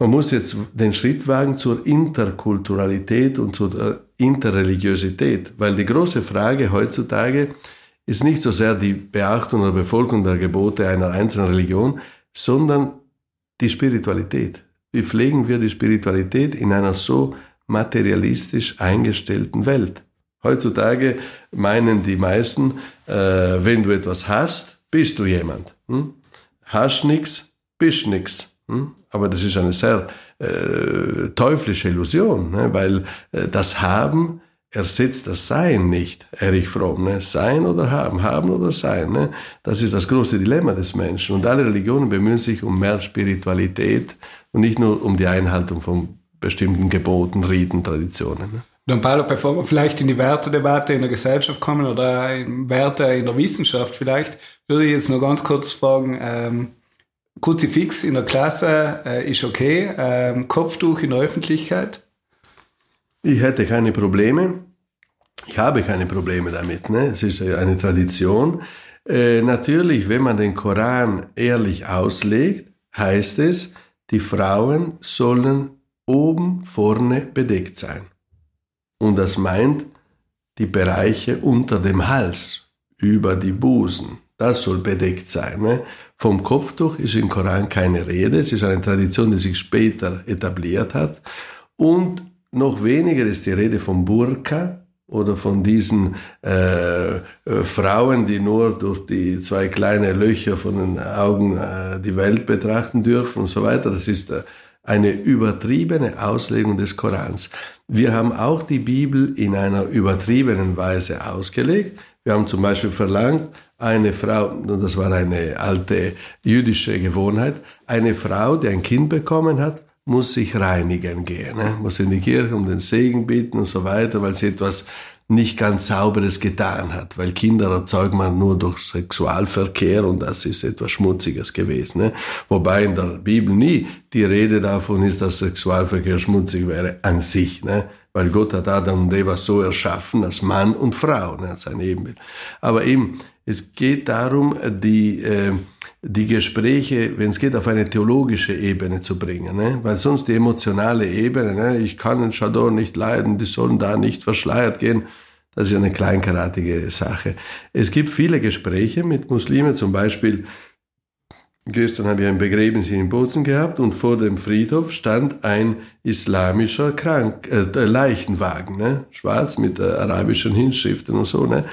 Man muss jetzt den Schritt wagen zur Interkulturalität und zur Interreligiosität, weil die große Frage heutzutage ist nicht so sehr die Beachtung oder Befolgung der Gebote einer einzelnen Religion, sondern die Spiritualität. Wie pflegen wir die Spiritualität in einer so materialistisch eingestellten Welt? Heutzutage meinen die meisten, äh, wenn du etwas hast, bist du jemand. Hm? Hast nix, bist nix. Hm? Aber das ist eine sehr äh, teuflische Illusion, ne? weil äh, das Haben ersetzt das Sein nicht, Erich Fromm. Ne? Sein oder haben, haben oder sein. Ne? Das ist das große Dilemma des Menschen. Und alle Religionen bemühen sich um mehr Spiritualität und nicht nur um die Einhaltung von bestimmten Geboten, Riten, Traditionen. Ne? Don Paolo, bevor wir vielleicht in die Wertedebatte in der Gesellschaft kommen oder in Werte in der Wissenschaft vielleicht, würde ich jetzt nur ganz kurz fragen, ähm, Kruzifix in der Klasse äh, ist okay. Ähm, Kopftuch in der Öffentlichkeit? Ich hätte keine Probleme. Ich habe keine Probleme damit. Ne? Es ist eine Tradition. Äh, natürlich, wenn man den Koran ehrlich auslegt, heißt es, die Frauen sollen oben vorne bedeckt sein. Und das meint die Bereiche unter dem Hals, über die Busen. Das soll bedeckt sein. Ne? Vom Kopftuch ist im Koran keine Rede. Es ist eine Tradition, die sich später etabliert hat. Und noch weniger ist die Rede vom Burka oder von diesen äh, äh, Frauen, die nur durch die zwei kleinen Löcher von den Augen äh, die Welt betrachten dürfen und so weiter. Das ist äh, eine übertriebene Auslegung des Korans. Wir haben auch die Bibel in einer übertriebenen Weise ausgelegt. Wir haben zum Beispiel verlangt, eine Frau, und das war eine alte jüdische Gewohnheit, eine Frau, die ein Kind bekommen hat, muss sich reinigen gehen, ne? muss in die Kirche um den Segen bitten und so weiter, weil sie etwas nicht ganz sauberes getan hat, weil Kinder erzeugt man nur durch Sexualverkehr und das ist etwas Schmutziges gewesen. Ne? Wobei in der Bibel nie die Rede davon ist, dass Sexualverkehr schmutzig wäre an sich, ne? Weil Gott hat Adam und Eva so erschaffen als Mann und Frau, ne? als ein Ebenbild. Aber eben, es geht darum, die, äh, die Gespräche, wenn es geht, auf eine theologische Ebene zu bringen. Ne? Weil sonst die emotionale Ebene, ne? ich kann den Chador nicht leiden, die sollen da nicht verschleiert gehen, das ist eine kleinkaratige Sache. Es gibt viele Gespräche mit Muslimen, zum Beispiel Gestern habe ich ein Begräbnis in Bozen gehabt und vor dem Friedhof stand ein islamischer Krank äh, Leichenwagen, ne? schwarz mit äh, arabischen Hinschriften und so, ne?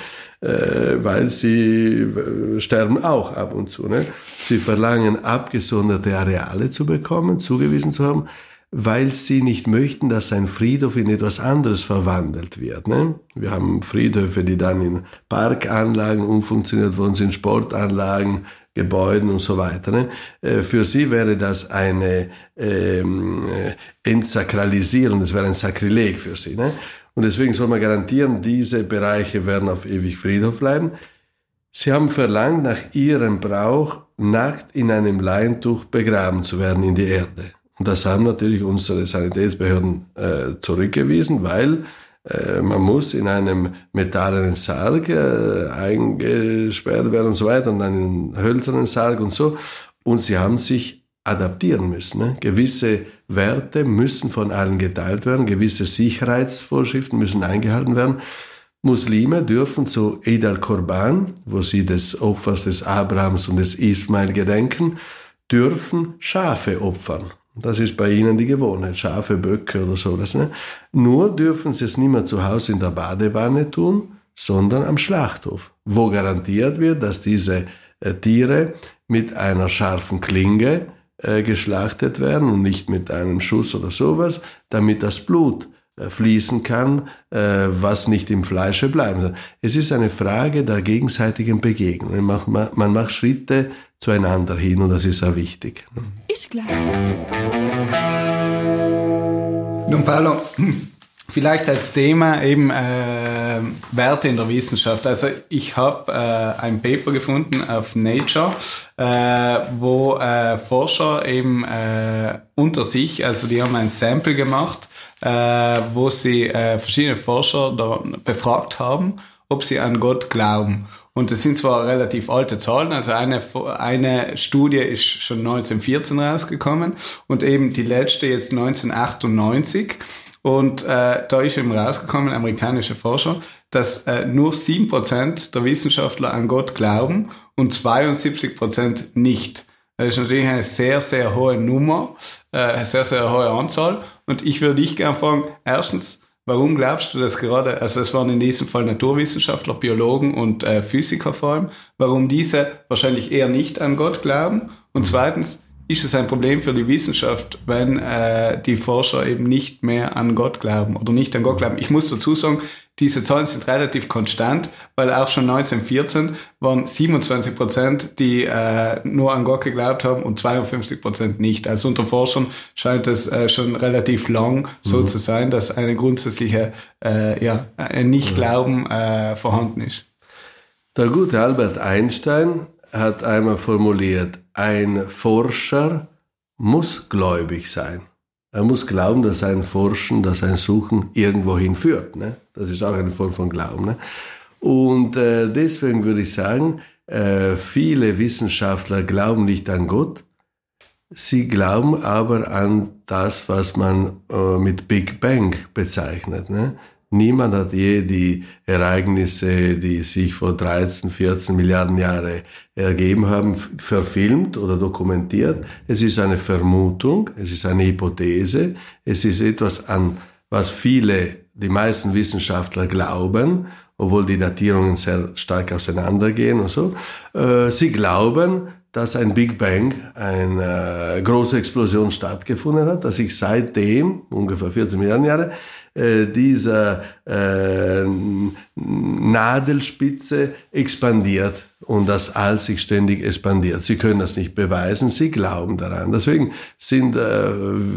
Äh, weil sie äh, sterben auch ab und zu. Ne? Sie verlangen abgesonderte Areale zu bekommen, zugewiesen zu haben, weil sie nicht möchten, dass ein Friedhof in etwas anderes verwandelt wird. Ne? Wir haben Friedhöfe, die dann in Parkanlagen umfunktioniert worden sind, Sportanlagen, Gebäuden und so weiter. Ne? Äh, für sie wäre das eine ähm, äh, Entsakralisierung, das wäre ein Sakrileg für sie. Ne? Und deswegen soll man garantieren, diese Bereiche werden auf ewig Friedhof bleiben. Sie haben verlangt, nach ihrem Brauch nackt in einem Leintuch begraben zu werden in die Erde. Und das haben natürlich unsere Sanitätsbehörden äh, zurückgewiesen, weil man muss in einem metallenen Sarg äh, eingesperrt werden und so weiter und einen hölzernen Sarg und so. Und sie haben sich adaptieren müssen. Ne? Gewisse Werte müssen von allen geteilt werden, gewisse Sicherheitsvorschriften müssen eingehalten werden. Muslime dürfen zu Eid al-Korban, wo sie des Opfers des Abrahams und des Ismail gedenken, dürfen Schafe opfern. Das ist bei ihnen die Gewohnheit, Schafe, Böcke oder sowas. Ne? Nur dürfen sie es nicht mehr zu Hause in der Badewanne tun, sondern am Schlachthof, wo garantiert wird, dass diese äh, Tiere mit einer scharfen Klinge äh, geschlachtet werden und nicht mit einem Schuss oder sowas, damit das Blut fließen kann, äh, was nicht im Fleische bleiben soll. Es ist eine Frage der gegenseitigen Begegnung. Man macht, man macht Schritte zueinander hin und das ist sehr wichtig. Ist klar. Nun, Paolo, vielleicht als Thema eben äh, Werte in der Wissenschaft. Also ich habe äh, ein Paper gefunden auf Nature, äh, wo äh, Forscher eben äh, unter sich, also die haben ein Sample gemacht, äh, wo sie äh, verschiedene Forscher befragt haben, ob sie an Gott glauben. Und das sind zwar relativ alte Zahlen, also eine, eine Studie ist schon 1914 rausgekommen und eben die letzte jetzt 1998. Und äh, da ist eben rausgekommen, amerikanische Forscher, dass äh, nur 7% der Wissenschaftler an Gott glauben und 72% nicht. Das ist natürlich eine sehr, sehr hohe Nummer, äh, sehr, sehr hohe Anzahl. Und ich würde dich gerne fragen, erstens, warum glaubst du das gerade, also es waren in diesem Fall Naturwissenschaftler, Biologen und äh, Physiker vor allem, warum diese wahrscheinlich eher nicht an Gott glauben? Und zweitens, ist es ein Problem für die Wissenschaft, wenn äh, die Forscher eben nicht mehr an Gott glauben oder nicht an Gott glauben. Ich muss dazu sagen, diese Zahlen sind relativ konstant, weil auch schon 1914 waren 27 Prozent, die äh, nur an Gott geglaubt haben und 52 Prozent nicht. Also unter Forschern scheint es äh, schon relativ lang so mhm. zu sein, dass eine grundsätzliche äh, ja, ein Nichtglauben äh, vorhanden ist. Der gute Albert Einstein hat einmal formuliert, ein Forscher muss gläubig sein. Er muss glauben, dass sein Forschen, dass sein Suchen irgendwo hinführt. Ne? Das ist auch eine Form von Glauben. Ne? Und äh, deswegen würde ich sagen, äh, viele Wissenschaftler glauben nicht an Gott, sie glauben aber an das, was man äh, mit Big Bang bezeichnet. Ne? Niemand hat je die Ereignisse, die sich vor 13, 14 Milliarden Jahre ergeben haben, verfilmt oder dokumentiert. Es ist eine Vermutung, es ist eine Hypothese, es ist etwas an, was viele, die meisten Wissenschaftler glauben, obwohl die Datierungen sehr stark auseinandergehen und so. Äh, sie glauben, dass ein Big Bang, eine große Explosion stattgefunden hat, dass sich seitdem, ungefähr 14 Milliarden Jahre, äh, dieser äh, Nadelspitze expandiert und das All sich ständig expandiert. Sie können das nicht beweisen, sie glauben daran. Deswegen sind äh,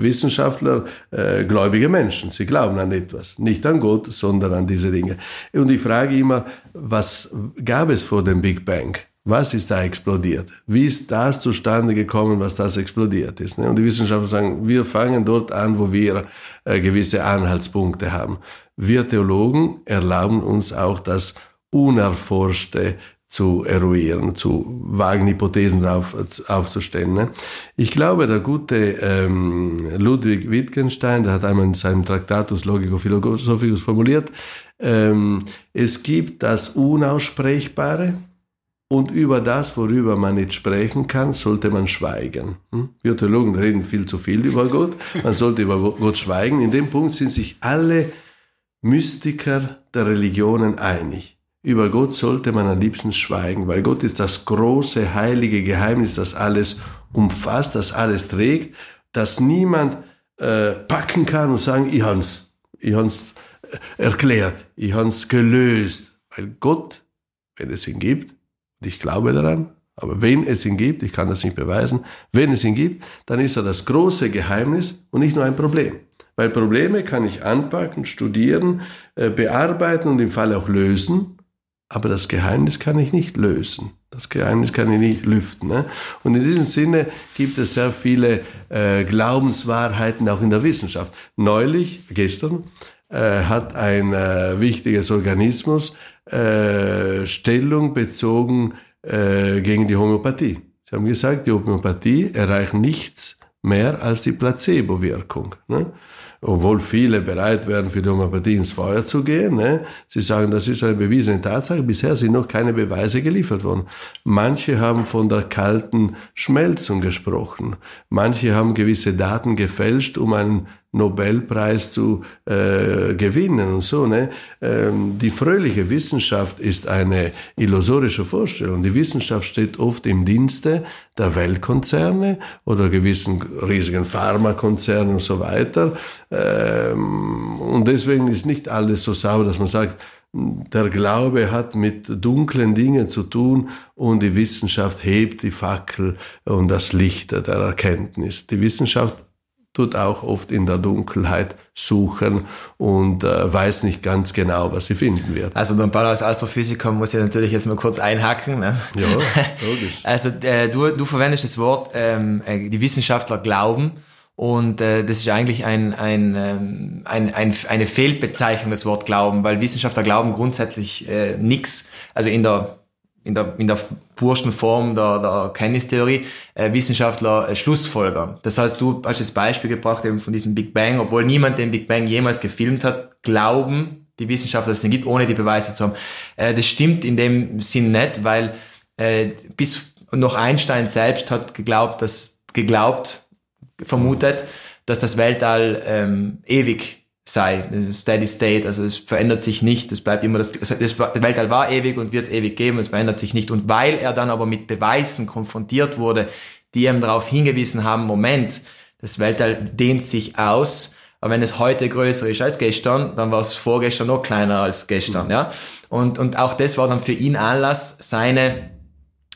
Wissenschaftler äh, gläubige Menschen. Sie glauben an etwas, nicht an Gott, sondern an diese Dinge. Und ich frage immer, was gab es vor dem Big Bang? Was ist da explodiert? Wie ist das zustande gekommen, was das explodiert ist? Und die Wissenschaftler sagen, wir fangen dort an, wo wir äh, gewisse Anhaltspunkte haben. Wir Theologen erlauben uns auch das Unerforschte zu eruieren, zu wagen Hypothesen auf, aufzustellen. Ne? Ich glaube, der gute ähm, Ludwig Wittgenstein, der hat einmal in seinem Traktatus Logico-Philosophicus formuliert, ähm, es gibt das Unaussprechbare, und über das, worüber man nicht sprechen kann, sollte man schweigen. Hm? Wir Theologen reden viel zu viel über Gott. Man sollte über Gott schweigen. In dem Punkt sind sich alle Mystiker der Religionen einig. Über Gott sollte man am liebsten schweigen, weil Gott ist das große, heilige Geheimnis, das alles umfasst, das alles trägt, das niemand äh, packen kann und sagen, ich hans, ich hans äh, erklärt, ich hans gelöst, weil Gott, wenn es ihn gibt, und ich glaube daran, aber wenn es ihn gibt, ich kann das nicht beweisen, wenn es ihn gibt, dann ist er das große Geheimnis und nicht nur ein Problem. Weil Probleme kann ich anpacken, studieren, äh, bearbeiten und im Fall auch lösen, aber das Geheimnis kann ich nicht lösen. Das Geheimnis kann ich nicht lüften. Ne? Und in diesem Sinne gibt es sehr viele äh, Glaubenswahrheiten auch in der Wissenschaft. Neulich, gestern, äh, hat ein äh, wichtiges Organismus äh, Stellung bezogen äh, gegen die Homöopathie. Sie haben gesagt, die Homöopathie erreicht nichts mehr als die Placebo-Wirkung. Ne? Obwohl viele bereit wären, für die Homöopathie ins Feuer zu gehen. Ne? Sie sagen, das ist eine bewiesene Tatsache. Bisher sind noch keine Beweise geliefert worden. Manche haben von der kalten Schmelzung gesprochen. Manche haben gewisse Daten gefälscht, um einen Nobelpreis zu äh, gewinnen und so. Ne? Ähm, die fröhliche Wissenschaft ist eine illusorische Vorstellung. Die Wissenschaft steht oft im Dienste der Weltkonzerne oder gewissen riesigen Pharmakonzernen und so weiter. Ähm, und deswegen ist nicht alles so sauber, dass man sagt, der Glaube hat mit dunklen Dingen zu tun und die Wissenschaft hebt die Fackel und das Licht der Erkenntnis. Die Wissenschaft tut auch oft in der Dunkelheit suchen und äh, weiß nicht ganz genau, was sie finden wird. Also Don Paulo als Astrophysiker muss ich natürlich jetzt mal kurz einhacken. Ne? Ja, logisch. also äh, du, du verwendest das Wort, ähm, äh, die Wissenschaftler glauben. Und äh, das ist eigentlich ein, ein, ähm, ein, ein, eine Fehlbezeichnung, das Wort Glauben, weil Wissenschaftler glauben grundsätzlich äh, nichts. Also in der in der, in der pursten Form der, der Erkenntnistheorie äh, Wissenschaftler äh, Schlussfolgern. Das heißt, du hast das Beispiel gebracht eben von diesem Big Bang, obwohl niemand den Big Bang jemals gefilmt hat, glauben die Wissenschaftler, dass es den gibt, ohne die Beweise zu haben. Äh, das stimmt in dem Sinn nicht, weil äh, bis noch Einstein selbst hat geglaubt, dass geglaubt, vermutet, dass das Weltall ähm, ewig sei, Steady State, also es verändert sich nicht, es bleibt immer das, also das Weltall war ewig und wird es ewig geben, es verändert sich nicht. Und weil er dann aber mit Beweisen konfrontiert wurde, die ihm darauf hingewiesen haben, Moment, das Weltall dehnt sich aus, aber wenn es heute größer ist als gestern, dann war es vorgestern noch kleiner als gestern, mhm. ja. Und, und auch das war dann für ihn Anlass, seine,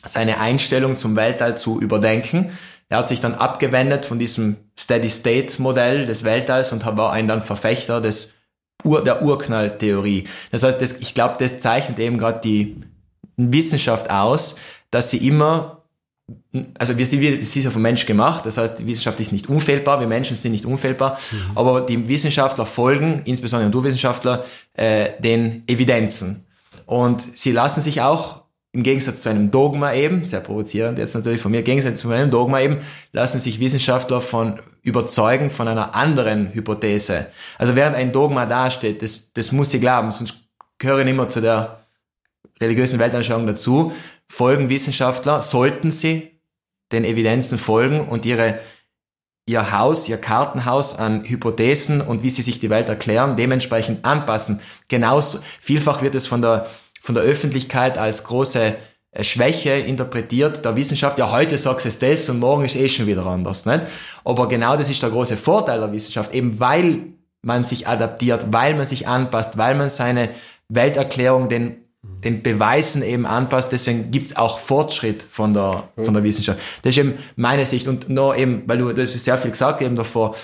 seine Einstellung zum Weltall zu überdenken er hat sich dann abgewendet von diesem Steady-State-Modell des Weltalls und war ein dann Verfechter des Ur der Urknalltheorie. Das heißt, das, ich glaube, das zeichnet eben gerade die Wissenschaft aus, dass sie immer also wir sind, wir sind ja vom Mensch gemacht, das heißt, die Wissenschaft ist nicht unfehlbar, wir Menschen sind nicht unfehlbar, mhm. aber die Wissenschaftler folgen, insbesondere Naturwissenschaftler, äh, den Evidenzen. Und sie lassen sich auch im Gegensatz zu einem Dogma eben, sehr provozierend jetzt natürlich von mir, im Gegensatz zu einem Dogma eben, lassen sich Wissenschaftler von überzeugen von einer anderen Hypothese. Also während ein Dogma dasteht, das, das muss sie glauben, sonst gehören immer zu der religiösen Weltanschauung dazu, folgen Wissenschaftler, sollten sie den Evidenzen folgen und ihre ihr Haus, ihr Kartenhaus an Hypothesen und wie sie sich die Welt erklären, dementsprechend anpassen. Genauso, vielfach wird es von der von der Öffentlichkeit als große äh, Schwäche interpretiert der Wissenschaft, ja, heute sagst du es das und morgen ist eh schon wieder anders. Nicht? Aber genau das ist der große Vorteil der Wissenschaft, eben weil man sich adaptiert, weil man sich anpasst, weil man seine Welterklärung den, den Beweisen eben anpasst. Deswegen gibt's auch Fortschritt von der, von der Wissenschaft. Das ist eben meine Sicht. Und nur eben, weil du, das ist sehr viel gesagt eben davor,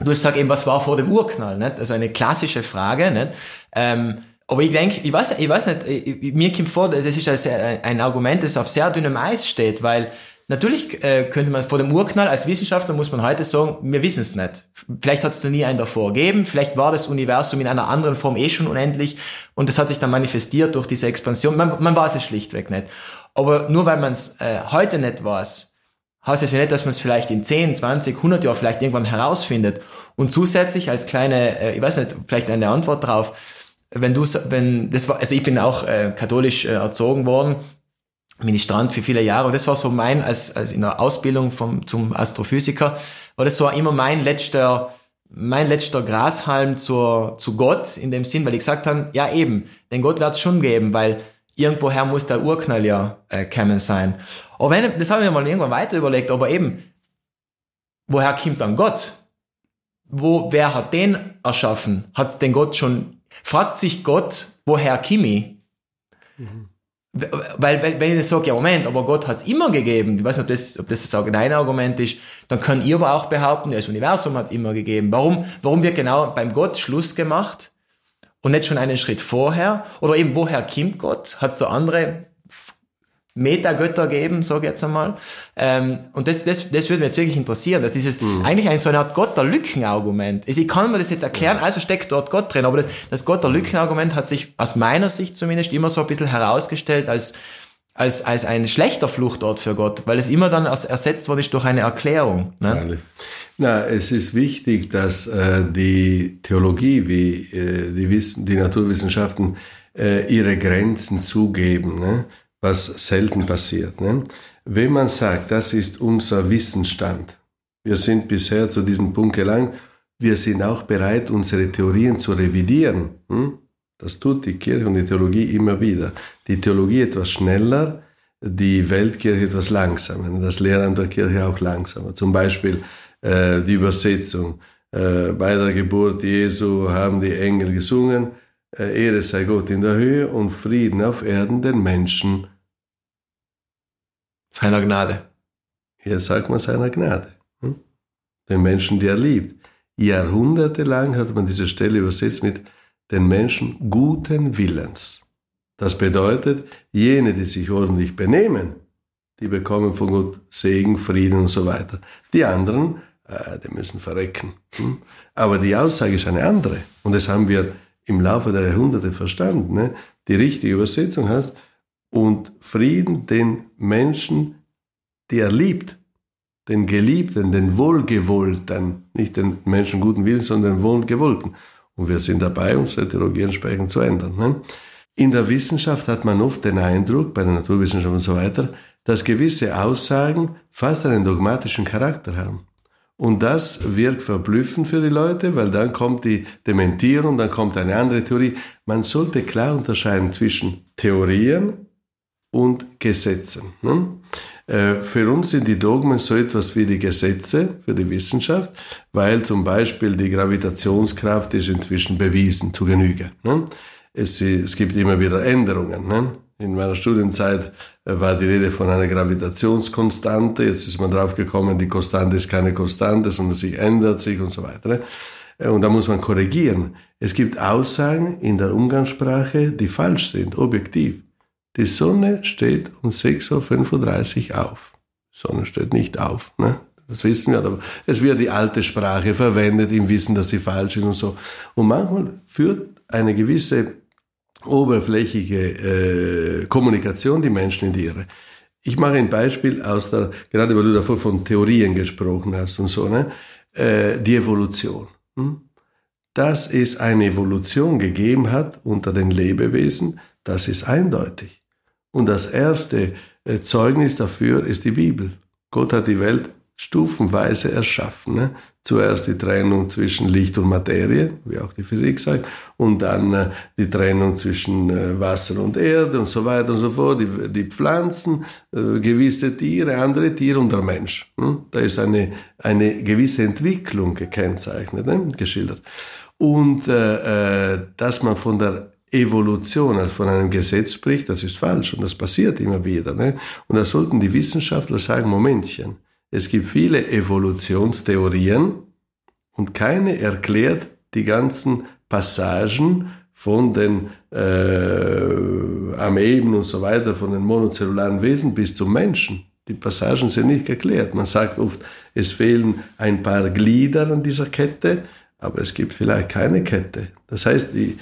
du hast gesagt eben, was war vor dem Urknall? Nicht? Also eine klassische Frage. Nicht? Ähm, aber ich denke, ich weiß, ich weiß nicht, ich, mir kommt vor, das ist ein, ein Argument, das auf sehr dünnem Eis steht, weil Natürlich äh, könnte man vor dem Urknall als Wissenschaftler muss man heute sagen, wir wissen es nicht. Vielleicht hat es nie einen davor gegeben, vielleicht war das Universum in einer anderen Form eh schon unendlich und das hat sich dann manifestiert durch diese Expansion. Man, man weiß es schlichtweg nicht. Aber nur weil man es äh, heute nicht weiß, heißt es ja nicht, dass man es vielleicht in 10, 20, 100 Jahren vielleicht irgendwann herausfindet. Und zusätzlich als kleine, äh, ich weiß nicht, vielleicht eine Antwort drauf, wenn du, wenn, das war, also ich bin auch äh, katholisch äh, erzogen worden, Ministrant für viele Jahre. Und das war so mein, als, als in der Ausbildung vom, zum Astrophysiker, war das so immer mein letzter, mein letzter Grashalm zur, zu Gott in dem Sinn, weil ich gesagt habe, ja eben, den Gott wird es schon geben, weil irgendwoher muss der Urknall ja äh, kommen sein. Aber wenn, das habe ich mir mal irgendwann weiter überlegt, aber eben, woher kommt dann Gott? Wo, wer hat den erschaffen? Hat es den Gott schon, fragt sich Gott, woher Kimi? Mhm. Weil, weil, wenn ich sage, ja Moment, aber Gott hat es immer gegeben, ich weiß nicht, ob das, ob das das dein Argument ist, dann kann ihr aber auch behaupten, das Universum hat es immer gegeben. Warum, warum wird genau beim Gott Schluss gemacht und nicht schon einen Schritt vorher? Oder eben, woher kommt Gott? Hat es da andere Metagötter geben, sage ich jetzt einmal. Ähm, und das, das, das würde mich jetzt wirklich interessieren. Das ist mhm. eigentlich ein so eine Art Gott der Lückenargument. Also ich kann mir das nicht erklären, also steckt dort Gott drin. Aber das, das Gott der Lückenargument hat sich aus meiner Sicht zumindest immer so ein bisschen herausgestellt als, als, als ein schlechter Fluchtort für Gott, weil es immer dann ersetzt worden ist durch eine Erklärung. Ne? Na, es ist wichtig, dass äh, die Theologie wie äh, die, Wissen, die Naturwissenschaften äh, ihre Grenzen zugeben. Ne? Was selten passiert. Ne? Wenn man sagt, das ist unser Wissensstand, wir sind bisher zu diesem Punkt gelangt, wir sind auch bereit, unsere Theorien zu revidieren. Hm? Das tut die Kirche und die Theologie immer wieder. Die Theologie etwas schneller, die Weltkirche etwas langsamer, das Lehren der Kirche auch langsamer. Zum Beispiel äh, die Übersetzung. Äh, bei der Geburt Jesu haben die Engel gesungen, äh, Ehre sei Gott in der Höhe und Frieden auf Erden den Menschen. Seiner Gnade. Hier sagt man seiner Gnade. Hm? Den Menschen, die er liebt. Jahrhundertelang hat man diese Stelle übersetzt mit den Menschen guten Willens. Das bedeutet, jene, die sich ordentlich benehmen, die bekommen von Gott Segen, Frieden und so weiter. Die anderen, äh, die müssen verrecken. Hm? Aber die Aussage ist eine andere. Und das haben wir im Laufe der Jahrhunderte verstanden. Ne? Die richtige Übersetzung heißt, und Frieden den Menschen, die er liebt, den Geliebten, den Wohlgewollten, nicht den Menschen guten Willen, sondern den Wohlgewollten. Und wir sind dabei, unsere Theologie entsprechend zu ändern. Ne? In der Wissenschaft hat man oft den Eindruck, bei der Naturwissenschaft und so weiter, dass gewisse Aussagen fast einen dogmatischen Charakter haben. Und das wirkt verblüffend für die Leute, weil dann kommt die Dementierung, dann kommt eine andere Theorie. Man sollte klar unterscheiden zwischen Theorien und Gesetzen. Ne? Äh, für uns sind die Dogmen so etwas wie die Gesetze für die Wissenschaft, weil zum Beispiel die Gravitationskraft ist inzwischen bewiesen zu Genüge. Ne? Es, es gibt immer wieder Änderungen. Ne? In meiner Studienzeit äh, war die Rede von einer Gravitationskonstante. Jetzt ist man drauf gekommen, die Konstante ist keine Konstante, sondern sie ändert sich und so weiter. Äh, und da muss man korrigieren. Es gibt Aussagen in der Umgangssprache, die falsch sind, objektiv. Die Sonne steht um 6.35 Uhr auf. Sonne steht nicht auf. Ne? Das wissen wir, aber es wird die alte Sprache verwendet im Wissen, dass sie falsch ist und so. Und manchmal führt eine gewisse oberflächliche äh, Kommunikation die Menschen in die Irre. Ich mache ein Beispiel aus der, gerade weil du davor von Theorien gesprochen hast und so, ne? Äh, die Evolution. Hm? Dass es eine Evolution gegeben hat unter den Lebewesen, das ist eindeutig. Und das erste äh, Zeugnis dafür ist die Bibel. Gott hat die Welt stufenweise erschaffen. Ne? Zuerst die Trennung zwischen Licht und Materie, wie auch die Physik sagt, und dann äh, die Trennung zwischen äh, Wasser und Erde und so weiter und so fort, die, die Pflanzen, gewisse Tiere, andere Tiere und der Mensch. Hm? Da ist eine, eine gewisse Entwicklung gekennzeichnet, ne? geschildert. Und dass man von der Evolution als von einem Gesetz spricht, das ist falsch und das passiert immer wieder. Ne? Und da sollten die Wissenschaftler sagen, Momentchen, es gibt viele Evolutionstheorien und keine erklärt die ganzen Passagen von den äh, Ameben und so weiter, von den monozellularen Wesen bis zum Menschen. Die Passagen sind nicht erklärt. Man sagt oft, es fehlen ein paar Glieder an dieser Kette, aber es gibt vielleicht keine Kette. Das heißt, die,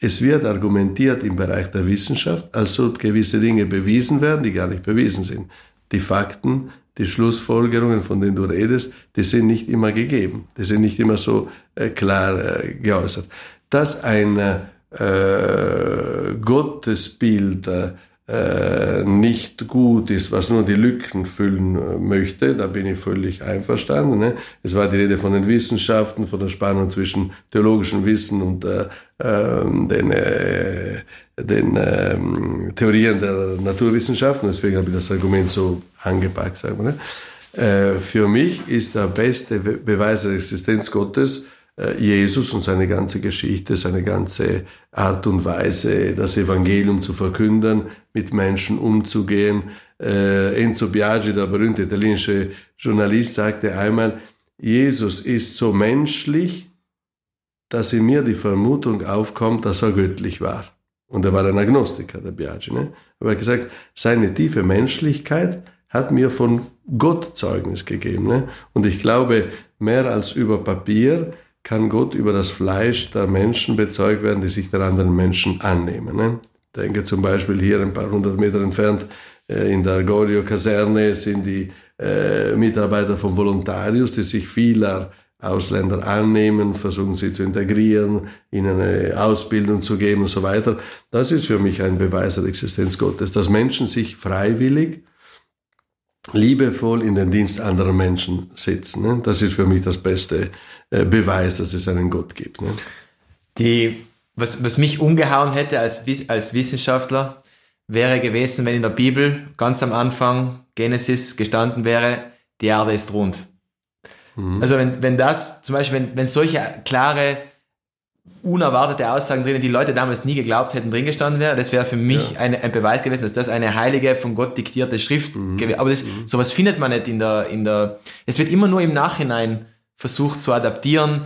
es wird argumentiert im Bereich der Wissenschaft, als ob gewisse Dinge bewiesen werden, die gar nicht bewiesen sind. Die Fakten die Schlussfolgerungen, von denen du redest, die sind nicht immer gegeben. Die sind nicht immer so äh, klar äh, geäußert. Dass ein äh, Gottesbild nicht gut ist, was nur die Lücken füllen äh, möchte, da bin ich völlig einverstanden. Ne? Es war die Rede von den Wissenschaften, von der Spannung zwischen theologischem Wissen und äh, ähm, den, äh, den äh, Theorien der Naturwissenschaften. Deswegen habe ich das Argument so angepackt. Sagen wir, ne? äh, für mich ist der beste Beweis der Existenz Gottes äh, Jesus und seine ganze Geschichte, seine ganze Art und Weise, das Evangelium zu verkünden, mit Menschen umzugehen. Äh, Enzo Biagi, der berühmte italienische Journalist, sagte einmal, Jesus ist so menschlich, dass in mir die Vermutung aufkommt, dass er göttlich war. Und er war ein Agnostiker, der Biagi. Ne? Aber er hat gesagt, seine tiefe Menschlichkeit hat mir von Gott Zeugnis gegeben. Ne? Und ich glaube, mehr als über Papier kann Gott über das Fleisch der Menschen bezeugt werden, die sich der anderen Menschen annehmen. Ne? Ich denke zum Beispiel hier ein paar hundert Meter entfernt äh, in der Gorio-Kaserne sind die äh, Mitarbeiter von Volontarius, die sich vieler Ausländer annehmen, versuchen sie zu integrieren, ihnen eine Ausbildung zu geben und so weiter. Das ist für mich ein Beweis der Existenz Gottes, dass Menschen sich freiwillig liebevoll in den Dienst anderer Menschen setzen. Ne? Das ist für mich das beste äh, Beweis, dass es einen Gott gibt. Ne? Die, was, was mich umgehauen hätte als, als Wissenschaftler, wäre gewesen, wenn in der Bibel ganz am Anfang Genesis gestanden wäre, die Erde ist rund. Mhm. Also wenn, wenn das, zum Beispiel, wenn, wenn solche klare unerwartete Aussagen drinnen, die Leute damals nie geglaubt hätten, drin gestanden wäre. Das wäre für mich ja. eine, ein Beweis gewesen, dass das eine heilige, von Gott diktierte Schrift mhm. gewesen Aber das, mhm. sowas findet man nicht in der, in der, es wird immer nur im Nachhinein versucht zu adaptieren,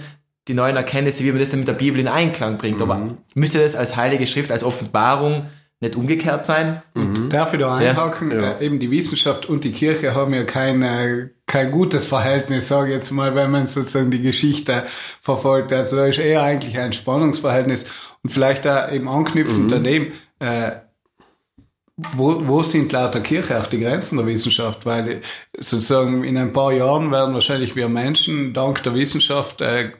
die neuen Erkenntnisse, wie man das dann mit der Bibel in Einklang bringt. Mhm. Aber müsste das als heilige Schrift, als Offenbarung nicht umgekehrt sein. Und mhm. darf ich da einhaken? Ja. Äh, eben die Wissenschaft und die Kirche haben ja kein, äh, kein gutes Verhältnis, sage ich jetzt mal, wenn man sozusagen die Geschichte verfolgt. Also da ist eher eigentlich ein Spannungsverhältnis. Und vielleicht da eben anknüpfend mhm. daneben, äh, wo, wo sind laut der Kirche auch die Grenzen der Wissenschaft? Weil sozusagen in ein paar Jahren werden wahrscheinlich wir Menschen dank der Wissenschaft äh,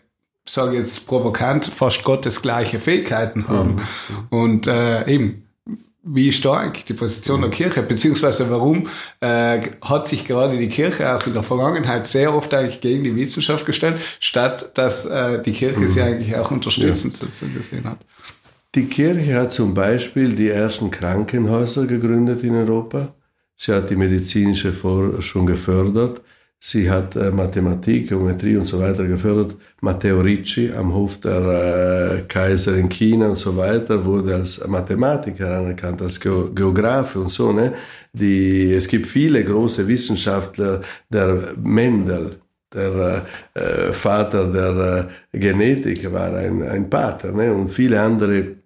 sage jetzt provokant, fast Gottes gleiche Fähigkeiten haben. Mhm. Und äh, eben, wie stark die Position der Kirche, beziehungsweise warum äh, hat sich gerade die Kirche auch in der Vergangenheit sehr oft eigentlich gegen die Wissenschaft gestellt, statt dass äh, die Kirche mhm. sie eigentlich auch unterstützend ja. gesehen hat. Die Kirche hat zum Beispiel die ersten Krankenhäuser gegründet in Europa. Sie hat die medizinische Forschung gefördert. Sie hat äh, Mathematik, Geometrie und so weiter gefördert. Matteo Ricci am Hof der äh, Kaiserin China und so weiter wurde als Mathematiker anerkannt, als Ge Geographe und so. Ne? Die, es gibt viele große Wissenschaftler, der Mendel, der äh, Vater der äh, Genetik war ein, ein Pater ne? und viele andere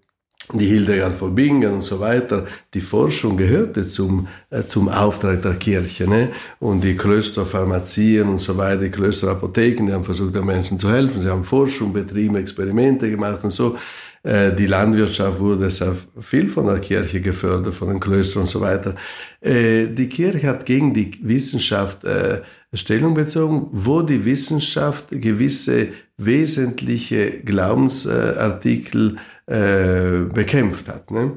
die Hildegard von Bingen und so weiter, die Forschung gehörte zum, äh, zum Auftrag der Kirche. Ne? Und die Klösterpharmazien und so weiter, die Klösterapotheken, die haben versucht, den Menschen zu helfen. Sie haben Forschung betrieben, Experimente gemacht und so. Äh, die Landwirtschaft wurde sehr viel von der Kirche gefördert, von den Klöstern und so weiter. Äh, die Kirche hat gegen die Wissenschaft Stellung bezogen, wo die Wissenschaft gewisse wesentliche Glaubensartikel bekämpft hat. Ne?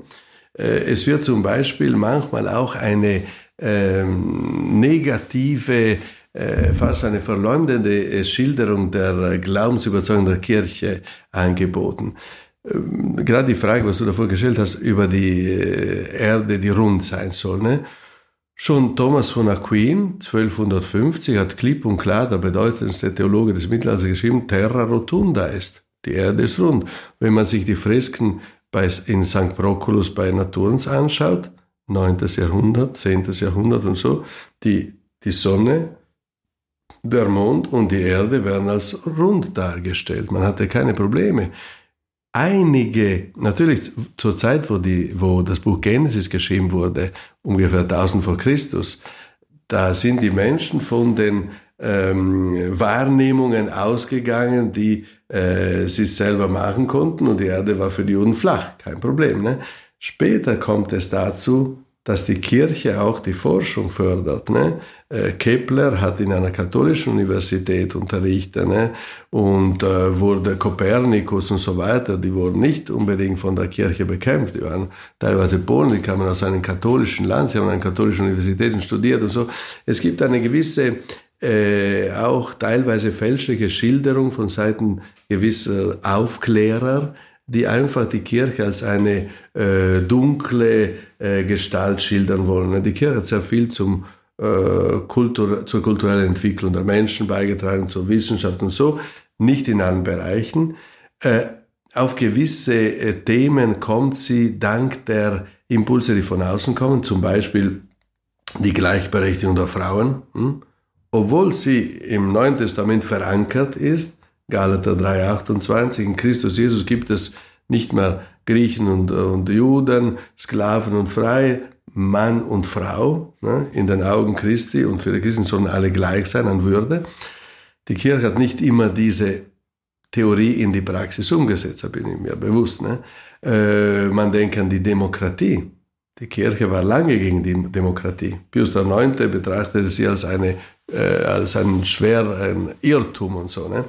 Es wird zum Beispiel manchmal auch eine ähm, negative äh, fast eine verleumdende äh, Schilderung der äh, Glaubensüberzeugung der Kirche angeboten. Ähm, gerade die Frage, was du davor gestellt hast, über die äh, Erde, die rund sein soll. Ne? Schon Thomas von Aquin, 1250, hat klipp und klar, der bedeutendste Theologe des Mittelalters, geschrieben, Terra rotunda ist. Die Erde ist rund. Wenn man sich die Fresken bei, in St. Proculus bei Naturens anschaut, 9. Jahrhundert, 10. Jahrhundert und so, die, die Sonne, der Mond und die Erde werden als rund dargestellt. Man hatte keine Probleme einige, natürlich zur Zeit, wo, die, wo das Buch Genesis geschrieben wurde, ungefähr 1000 vor Christus, da sind die Menschen von den ähm, Wahrnehmungen ausgegangen, die äh, sie selber machen konnten und die Erde war für die Juden flach, kein Problem. Ne? Später kommt es dazu, dass die Kirche auch die Forschung fördert. Ne? Äh, Kepler hat in einer katholischen Universität unterrichtet ne? und äh, wurde Kopernikus und so weiter, die wurden nicht unbedingt von der Kirche bekämpft. Die waren teilweise Polen, die kamen aus einem katholischen Land, sie haben an katholischen Universitäten studiert und so. Es gibt eine gewisse äh, auch teilweise fälschliche Schilderung von Seiten gewisser Aufklärer, die einfach die Kirche als eine äh, dunkle äh, Gestalt schildern wollen. Die Kirche hat sehr viel zum, äh, Kultur, zur kulturellen Entwicklung der Menschen beigetragen, zur Wissenschaft und so, nicht in allen Bereichen. Äh, auf gewisse äh, Themen kommt sie dank der Impulse, die von außen kommen, zum Beispiel die Gleichberechtigung der Frauen, hm? Obwohl sie im Neuen Testament verankert ist, Galater 3,28, in Christus Jesus gibt es nicht mehr Griechen und, und Juden, Sklaven und Frei, Mann und Frau, ne, in den Augen Christi und für die Christen sollen alle gleich sein an Würde. Die Kirche hat nicht immer diese Theorie in die Praxis umgesetzt, da bin ich mir bewusst. Ne? Äh, man denkt an die Demokratie. Die Kirche war lange gegen die Demokratie. Pius IX. betrachtete sie als, eine, äh, als einen schweren Irrtum und so. Ne?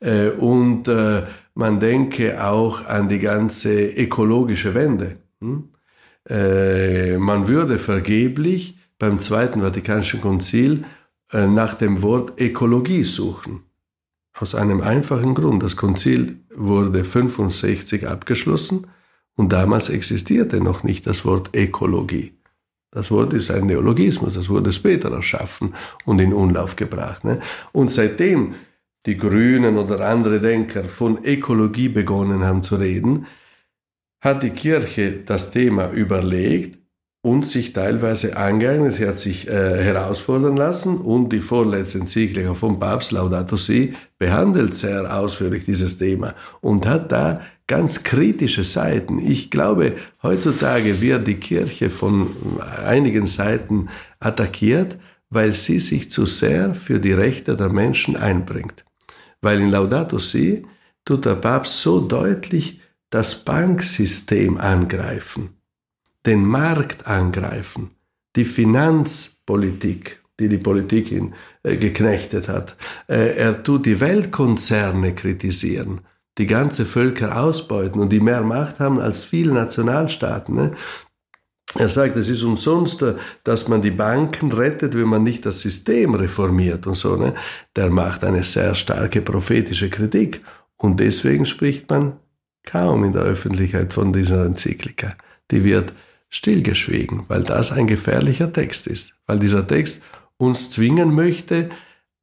Äh, und äh, man denke auch an die ganze ökologische Wende. Hm? Äh, man würde vergeblich beim Zweiten Vatikanischen Konzil nach dem Wort Ökologie suchen. Aus einem einfachen Grund. Das Konzil wurde 65 abgeschlossen und damals existierte noch nicht das Wort Ökologie. Das Wort ist ein Neologismus, das wurde später erschaffen und in Umlauf gebracht. Ne? Und seitdem die Grünen oder andere Denker von Ökologie begonnen haben zu reden, hat die Kirche das Thema überlegt und sich teilweise angeeignet. Sie hat sich äh, herausfordern lassen und die vorletzte Enzyklika vom Papst Laudato Si behandelt sehr ausführlich dieses Thema und hat da ganz kritische Seiten. Ich glaube, heutzutage wird die Kirche von einigen Seiten attackiert, weil sie sich zu sehr für die Rechte der Menschen einbringt weil in Laudato Si tut der Papst so deutlich das Banksystem angreifen, den Markt angreifen, die Finanzpolitik, die die Politik in, äh, geknechtet hat. Äh, er tut die Weltkonzerne kritisieren, die ganze Völker ausbeuten und die mehr Macht haben als viele Nationalstaaten. Ne? Er sagt, es ist umsonst, dass man die Banken rettet, wenn man nicht das System reformiert und so. Ne? Der macht eine sehr starke prophetische Kritik. Und deswegen spricht man kaum in der Öffentlichkeit von dieser Enzyklika. Die wird stillgeschwiegen, weil das ein gefährlicher Text ist. Weil dieser Text uns zwingen möchte,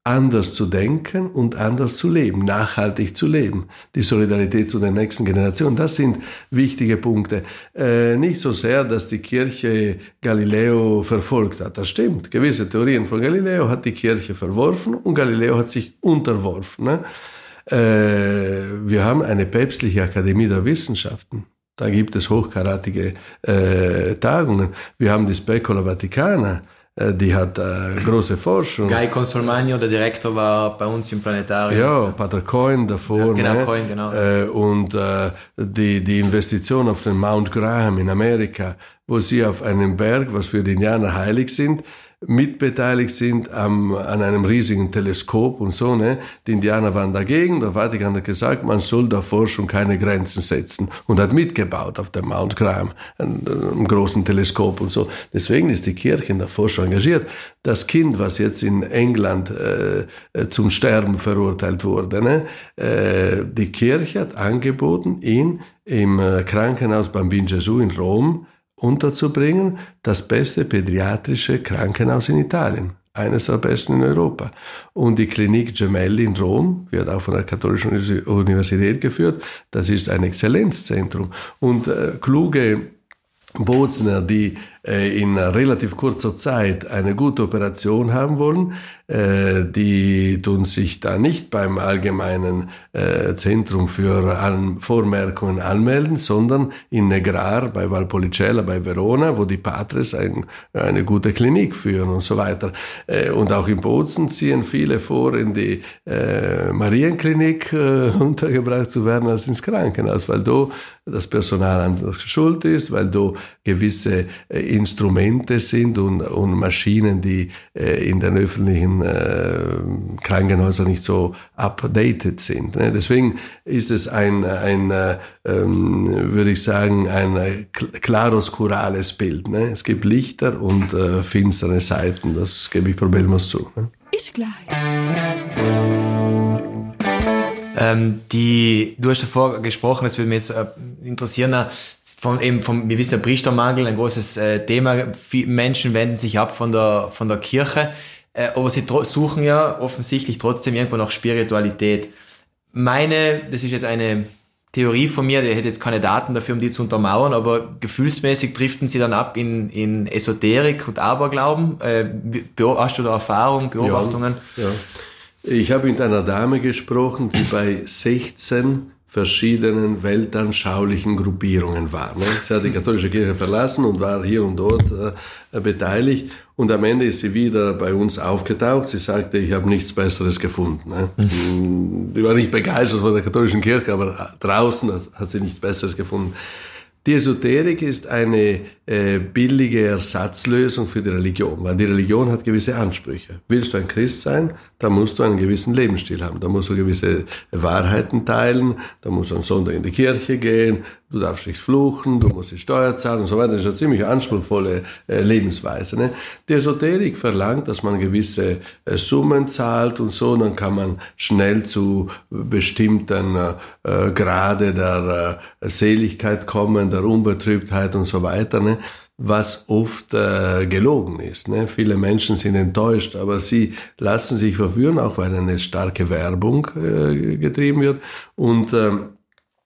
anders zu denken und anders zu leben, nachhaltig zu leben. Die Solidarität zu den nächsten Generationen, das sind wichtige Punkte. Äh, nicht so sehr, dass die Kirche Galileo verfolgt hat. Das stimmt. Gewisse Theorien von Galileo hat die Kirche verworfen und Galileo hat sich unterworfen. Ne? Äh, wir haben eine päpstliche Akademie der Wissenschaften. Da gibt es hochkaratige äh, Tagungen. Wir haben die Specola Vaticana die hat äh, große Forschung. Guy Consolmagno, der Direktor, war bei uns im Planetarium. Ja, Pater Cohen davor. Ja, genau, ne? Cohen, genau. Äh, und äh, die, die Investition auf den Mount Graham in Amerika, wo sie auf einem Berg, was für die Indianer heilig sind, mitbeteiligt sind am, an einem riesigen Teleskop und so. Ne? Die Indianer waren dagegen, der Vatikan hat gesagt, man soll der Forschung keine Grenzen setzen und hat mitgebaut auf dem Mount Graham, einem großen Teleskop und so. Deswegen ist die Kirche in der Forschung engagiert. Das Kind, was jetzt in England äh, äh zum Sterben verurteilt wurde, ne? äh, die Kirche hat angeboten, ihn im äh, Krankenhaus Bambin Gesù in Rom unterzubringen, das beste pädiatrische Krankenhaus in Italien, eines der besten in Europa. Und die Klinik Gemelli in Rom wird auch von der Katholischen Universität geführt. Das ist ein Exzellenzzentrum. Und äh, kluge Bozner, die in relativ kurzer Zeit eine gute Operation haben wollen, äh, die tun sich da nicht beim allgemeinen äh, Zentrum für Vormerkungen anmelden, sondern in Negrar bei Valpolicella, bei Verona, wo die Patres ein, eine gute Klinik führen und so weiter. Und auch in Bozen ziehen viele vor, in die Marienklinik untergebracht zu werden als ins Krankenhaus, weil da das Personal anders geschult ist, weil da gewisse Instrumente sind und, und Maschinen, die äh, in den öffentlichen äh, Krankenhäusern nicht so updated sind. Ne? Deswegen ist es ein, ein äh, ähm, würde ich sagen, ein klaroskurales Bild. Ne? Es gibt Lichter und äh, finstere Seiten, das gebe ich problemlos zu. Ne? Ist klar. Ähm, die, du hast davor gesprochen, das würde mich jetzt äh, interessieren, von eben vom, wir wissen der Priestermangel, ein großes äh, Thema. Viele Menschen wenden sich ab von der, von der Kirche, äh, aber sie suchen ja offensichtlich trotzdem irgendwo nach Spiritualität. Meine, das ist jetzt eine Theorie von mir, der hätte jetzt keine Daten dafür, um die zu untermauern, aber gefühlsmäßig driften sie dann ab in, in Esoterik und Aberglauben. Äh, hast du da Erfahrungen, Beobachtungen? Ja, ja. Ich habe mit einer Dame gesprochen, die bei 16 verschiedenen weltanschaulichen Gruppierungen war. Ne? Sie hat die katholische Kirche verlassen und war hier und dort äh, beteiligt. Und am Ende ist sie wieder bei uns aufgetaucht. Sie sagte, ich habe nichts Besseres gefunden. Ne? Mhm. Die war nicht begeistert von der katholischen Kirche, aber draußen hat sie nichts Besseres gefunden. Die Esoterik ist eine äh, billige Ersatzlösung für die Religion, weil die Religion hat gewisse Ansprüche. Willst du ein Christ sein, dann musst du einen gewissen Lebensstil haben, da musst du gewisse Wahrheiten teilen, da musst du am Sonntag in die Kirche gehen, du darfst nicht fluchen, du musst die Steuer zahlen und so weiter. Das ist eine ziemlich anspruchsvolle äh, Lebensweise. Ne? Die Esoterik verlangt, dass man gewisse äh, Summen zahlt und so, dann kann man schnell zu bestimmten äh, Grade der Seligkeit kommen, der Unbetrübtheit und so weiter. Ne? Was oft äh, gelogen ist. Ne? Viele Menschen sind enttäuscht, aber sie lassen sich verführen, auch weil eine starke Werbung äh, getrieben wird. Und ähm,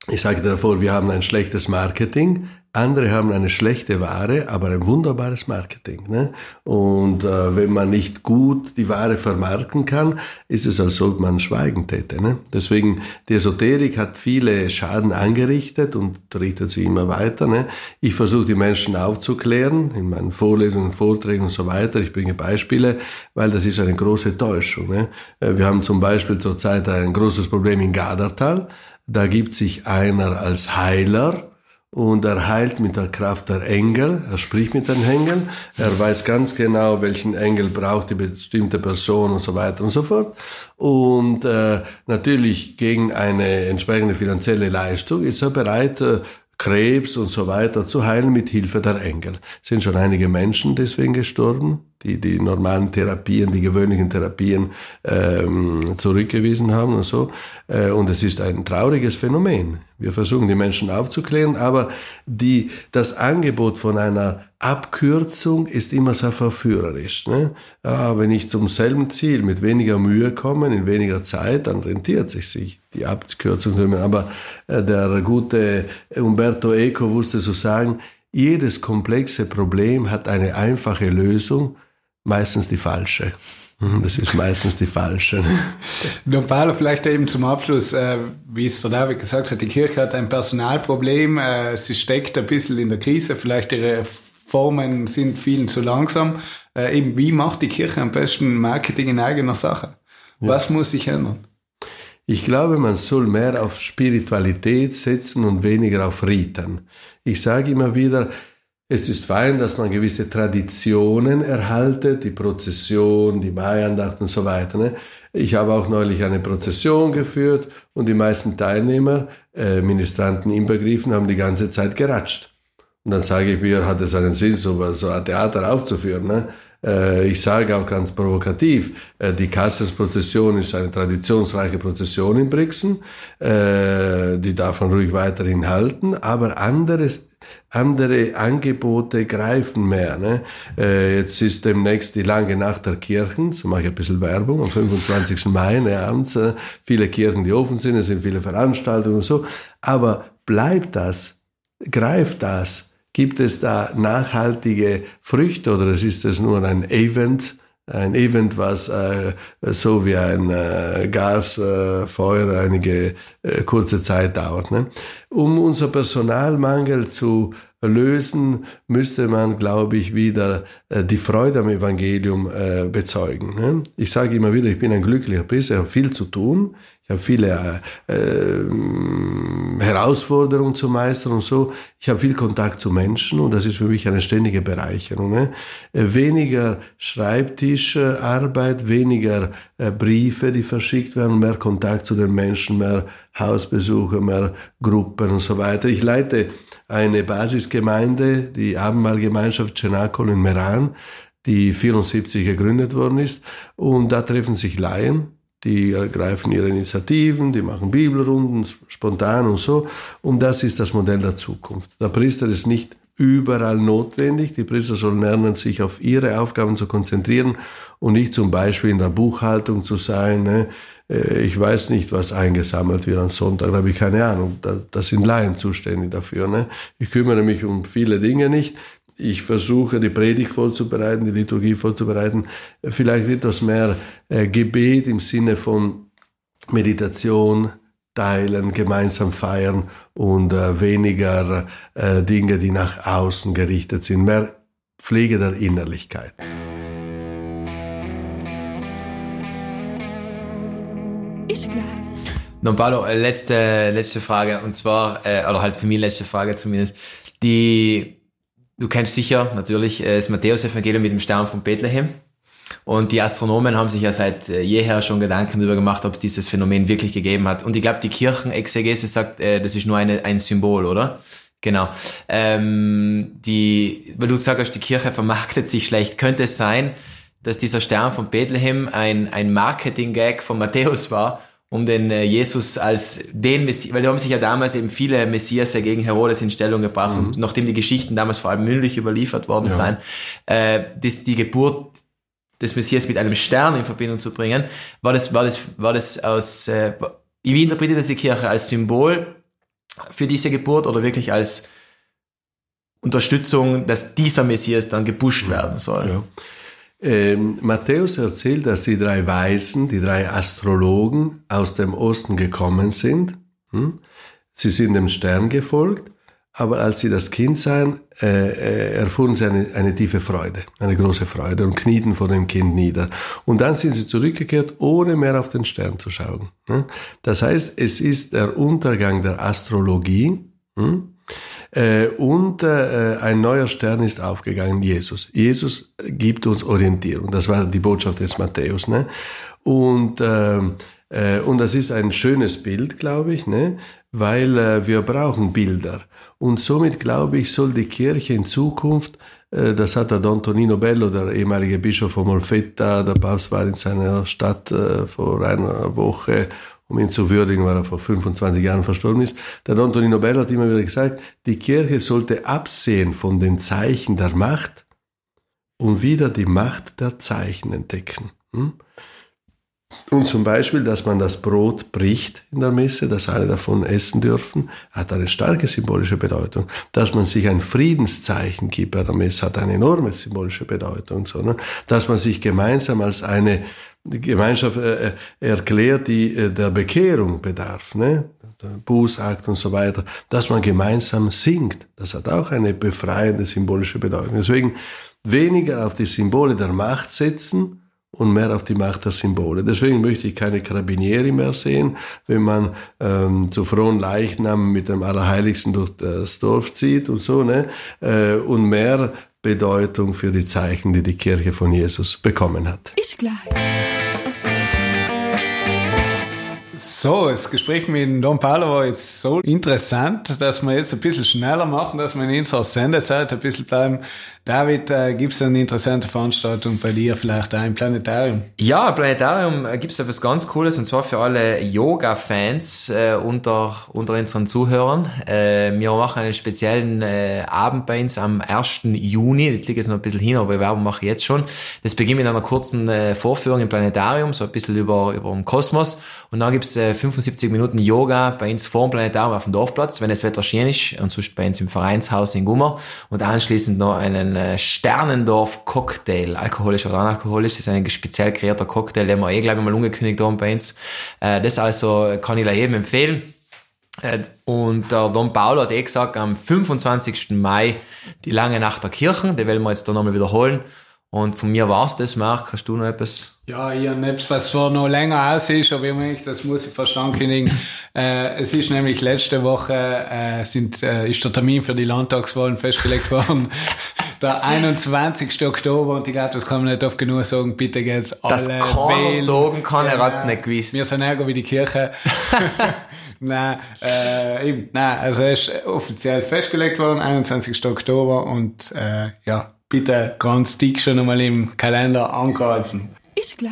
ich sage davor, wir haben ein schlechtes Marketing, andere haben eine schlechte Ware, aber ein wunderbares Marketing. Ne? Und äh, wenn man nicht gut die Ware vermarkten kann, ist es, als ob man schweigen täte. Ne? Deswegen, die Esoterik hat viele Schaden angerichtet und richtet sie immer weiter. Ne? Ich versuche die Menschen aufzuklären in meinen Vorlesungen, Vorträgen und so weiter. Ich bringe Beispiele, weil das ist eine große Täuschung. Ne? Äh, wir haben zum Beispiel zurzeit ein großes Problem in Gadertal. Da gibt sich einer als Heiler und er heilt mit der Kraft der Engel. Er spricht mit den Engeln. Er weiß ganz genau, welchen Engel braucht die bestimmte Person und so weiter und so fort. Und äh, natürlich gegen eine entsprechende finanzielle Leistung ist er bereit, äh, Krebs und so weiter zu heilen mit Hilfe der Engel. Es sind schon einige Menschen deswegen gestorben, die die normalen Therapien, die gewöhnlichen Therapien ähm, zurückgewiesen haben und so. Äh, und es ist ein trauriges Phänomen. Wir versuchen die Menschen aufzuklären, aber die, das Angebot von einer Abkürzung ist immer sehr verführerisch. Ne? Ja, wenn ich zum selben Ziel mit weniger Mühe komme, in weniger Zeit, dann rentiert sich sich die Abkürzung. Aber äh, der gute Umberto Eco wusste so sagen, jedes komplexe Problem hat eine einfache Lösung, meistens die falsche. Mhm, das ist meistens die falsche. Don Paolo, vielleicht eben zum Abschluss, äh, wie es der David gesagt hat, die Kirche hat ein Personalproblem, äh, sie steckt ein bisschen in der Krise, vielleicht ihre Formen sind vielen zu langsam. Äh, eben, wie macht die Kirche am besten Marketing in eigener Sache? Ja. Was muss sich ändern? Ich glaube, man soll mehr auf Spiritualität setzen und weniger auf Riten. Ich sage immer wieder, Es ist fein, dass man gewisse Traditionen erhaltet, die Prozession, die Maiandacht und so weiter. Ne? Ich habe auch neulich eine Prozession geführt und die meisten Teilnehmer, äh, Ministranten inbegriffen, haben die ganze Zeit geratscht. Und dann sage ich mir, hat es einen Sinn, so, so ein Theater aufzuführen? Ne? Äh, ich sage auch ganz provokativ, äh, die Kasselsprozession ist eine traditionsreiche Prozession in Brixen, äh, die darf man ruhig weiterhin halten, aber anderes andere Angebote greifen mehr. Ne? Äh, jetzt ist demnächst die lange Nacht der Kirchen, so mache ich ein bisschen Werbung, am 25. Mai ne, abends, äh, viele Kirchen, die offen sind, es sind viele Veranstaltungen und so. Aber bleibt das? Greift das? Gibt es da nachhaltige Früchte oder ist es nur ein Event? Ein Event, was äh, so wie ein äh, Gasfeuer äh, einige kurze Zeit dauert. Ne? Um unser Personalmangel zu lösen, müsste man, glaube ich, wieder äh, die Freude am Evangelium äh, bezeugen. Ne? Ich sage immer wieder, ich bin ein glücklicher Priester, ich habe viel zu tun, ich habe viele äh, Herausforderungen zu meistern und so. Ich habe viel Kontakt zu Menschen und das ist für mich eine ständige Bereicherung. Ne? Äh, weniger Schreibtischarbeit, weniger äh, Briefe, die verschickt werden, mehr Kontakt zu den Menschen, mehr Hausbesuche, mehr Gruppen und so weiter. Ich leite eine Basisgemeinde, die Abendmahlgemeinschaft Cenacol in Meran, die 74 gegründet worden ist. Und da treffen sich Laien die ergreifen ihre Initiativen, die machen Bibelrunden, spontan und so. Und das ist das Modell der Zukunft. Der Priester ist nicht überall notwendig. Die Priester sollen lernen, sich auf ihre Aufgaben zu konzentrieren und nicht zum Beispiel in der Buchhaltung zu sein. Ne? Äh, ich weiß nicht, was eingesammelt wird am Sonntag, da habe ich keine Ahnung. Da, da sind Laien zuständig dafür. Ne? Ich kümmere mich um viele Dinge nicht ich versuche, die Predigt vorzubereiten, die Liturgie vorzubereiten, vielleicht etwas mehr äh, Gebet im Sinne von Meditation, teilen, gemeinsam feiern und äh, weniger äh, Dinge, die nach außen gerichtet sind, mehr Pflege der Innerlichkeit. Ist klar. Don Paolo, letzte, letzte Frage, und zwar, äh, oder halt für mich letzte Frage zumindest. Die Du kennst sicher natürlich äh, das Matthäus-Evangelium mit dem Stern von Bethlehem. Und die Astronomen haben sich ja seit äh, jeher schon Gedanken darüber gemacht, ob es dieses Phänomen wirklich gegeben hat. Und ich glaube, die Kirchenexegese sagt, äh, das ist nur eine, ein Symbol, oder? Genau. Ähm, die, weil du gesagt hast, die Kirche vermarktet sich schlecht. Könnte es sein, dass dieser Stern von Bethlehem ein, ein Marketing-Gag von Matthäus war, um den äh, Jesus als den Messias, weil da haben sich ja damals eben viele Messias gegen Herodes in Stellung gebracht mhm. und nachdem die Geschichten damals vor allem mündlich überliefert worden ja. seien, äh, das, die Geburt des Messias mit einem Stern in Verbindung zu bringen, war das, war das, war das aus, äh, wie interpretiert das die Kirche als Symbol für diese Geburt oder wirklich als Unterstützung, dass dieser Messias dann gepusht werden soll? Ja. Ähm, Matthäus erzählt, dass die drei Weisen, die drei Astrologen aus dem Osten gekommen sind. Hm? Sie sind dem Stern gefolgt, aber als sie das Kind sahen, äh, äh, erfuhren sie eine, eine tiefe Freude, eine große Freude und knieten vor dem Kind nieder. Und dann sind sie zurückgekehrt, ohne mehr auf den Stern zu schauen. Hm? Das heißt, es ist der Untergang der Astrologie. Hm? Äh, und äh, ein neuer Stern ist aufgegangen, Jesus. Jesus gibt uns Orientierung. Das war die Botschaft des Matthäus. Ne? Und, ähm, äh, und das ist ein schönes Bild, glaube ich, ne? weil wir brauchen Bilder. Und somit, glaube ich, soll die Kirche in Zukunft das hat der Don Tonino Bello, der ehemalige Bischof von Molfetta, der Papst war in seiner Stadt vor einer Woche um ihn zu würdigen, weil er vor 25 Jahren verstorben ist. Der Don Tonino Bell hat immer wieder gesagt, die Kirche sollte absehen von den Zeichen der Macht und wieder die Macht der Zeichen entdecken. Hm? Und zum Beispiel, dass man das Brot bricht in der Messe, dass alle davon essen dürfen, hat eine starke symbolische Bedeutung. Dass man sich ein Friedenszeichen gibt bei der Messe, hat eine enorme symbolische Bedeutung. Ne? Dass man sich gemeinsam als eine Gemeinschaft äh, äh, erklärt, die äh, der Bekehrung bedarf, ne? der Bußakt und so weiter, dass man gemeinsam singt. Das hat auch eine befreiende symbolische Bedeutung. Deswegen weniger auf die Symbole der Macht setzen und mehr auf die Macht der Symbole. Deswegen möchte ich keine Karabinieri mehr sehen, wenn man ähm, zu frohen Leichnam mit dem Allerheiligsten durch das Dorf zieht und so, ne? Äh, und mehr Bedeutung für die Zeichen, die die Kirche von Jesus bekommen hat. Ich gleich. So, das Gespräch mit Don Paolo war jetzt so interessant, dass wir jetzt ein bisschen schneller machen, dass wir in unserer Sendezeit ein bisschen bleiben. David, äh, gibt es eine interessante Veranstaltung bei dir, vielleicht auch im Planetarium? Ja, im Planetarium äh, gibt es etwas ganz Cooles und zwar für alle Yoga-Fans äh, unter, unter unseren Zuhörern. Äh, wir machen einen speziellen äh, Abend bei uns am 1. Juni. Das liegt jetzt noch ein bisschen hin, aber Werbung mache ich jetzt schon. Das beginnt mit einer kurzen äh, Vorführung im Planetarium, so ein bisschen über, über den Kosmos. Und dann gibt's äh, 75 Minuten Yoga bei uns vor dem Planetarium auf dem Dorfplatz, wenn das Wetter schön ist, und sonst bei uns im Vereinshaus in Gummer. Und anschließend noch einen äh, Sternendorf-Cocktail, alkoholisch oder analkoholisch. Das ist ein speziell kreierter Cocktail, den wir eh, glaube ich, mal ungekündigt haben bei uns. Äh, das also kann ich jedem empfehlen. Äh, und der Don Paulo hat eh gesagt, am 25. Mai die lange Nacht der Kirchen, die werden wir jetzt da nochmal wiederholen. Und von mir war's das, Marc. Hast du noch etwas? Ja, ich habe etwas, was zwar noch länger aus ist, aber ich meine, das muss ich fast ankündigen. äh, es ist nämlich letzte Woche äh, sind, äh, ist der Termin für die Landtagswahlen festgelegt worden. der 21. Oktober und ich glaube, das kann man nicht oft genug sagen. Bitte geht's alle Das kann wählen. sagen kann, er Ja, hat's nicht gewusst. Wir sind ärger wie die Kirche. Nein, äh, eben, nein, also er ist offiziell festgelegt worden, 21. Oktober und äh, ja, bitte ganz dick schon einmal im Kalender ankreuzen. Ich gleich.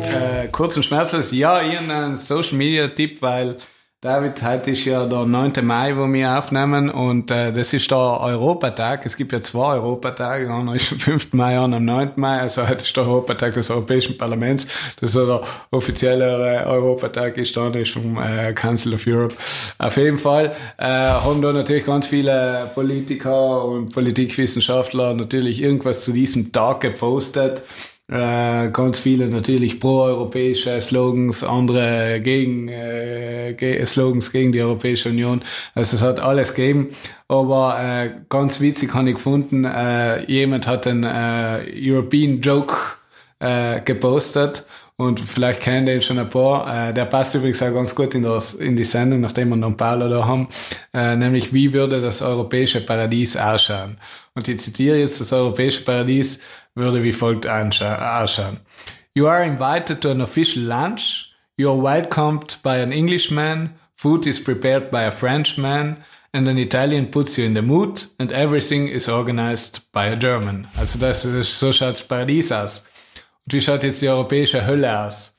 Äh, kurz und schmerzlos, ja, ich habe einen Social Media Tipp, weil David, heute ist ja der 9. Mai, wo wir aufnehmen und äh, das ist der Europatag. Es gibt ja zwei Europatage, einer ist am 5. Mai, einer am 9. Mai, also heute ist der Europatag des Europäischen Parlaments. Das ist der offizielle äh, Europatag, ist der andere ist vom äh, Council of Europe. Auf jeden Fall äh, haben da natürlich ganz viele Politiker und Politikwissenschaftler natürlich irgendwas zu diesem Tag gepostet. Äh, ganz viele natürlich pro-europäische Slogans, andere gegen äh, Slogans gegen die Europäische Union. Also es hat alles gegeben. Aber äh, ganz witzig habe ich gefunden, äh, jemand hat einen äh, European Joke äh, gepostet und vielleicht kennen den schon ein paar. Äh, der passt übrigens auch ganz gut in, das, in die Sendung, nachdem wir noch Paulo da haben. Äh, nämlich, wie würde das europäische Paradies ausschauen? Und ich zitiere jetzt, das europäische Paradies würde wie folgt ausschauen. You are invited to an official lunch. You are welcomed by an Englishman. Food is prepared by a Frenchman. And an Italian puts you in the mood. And everything is organized by a German. Also das ist, so schaut das Paradies aus. Und wie schaut jetzt die europäische Hölle aus?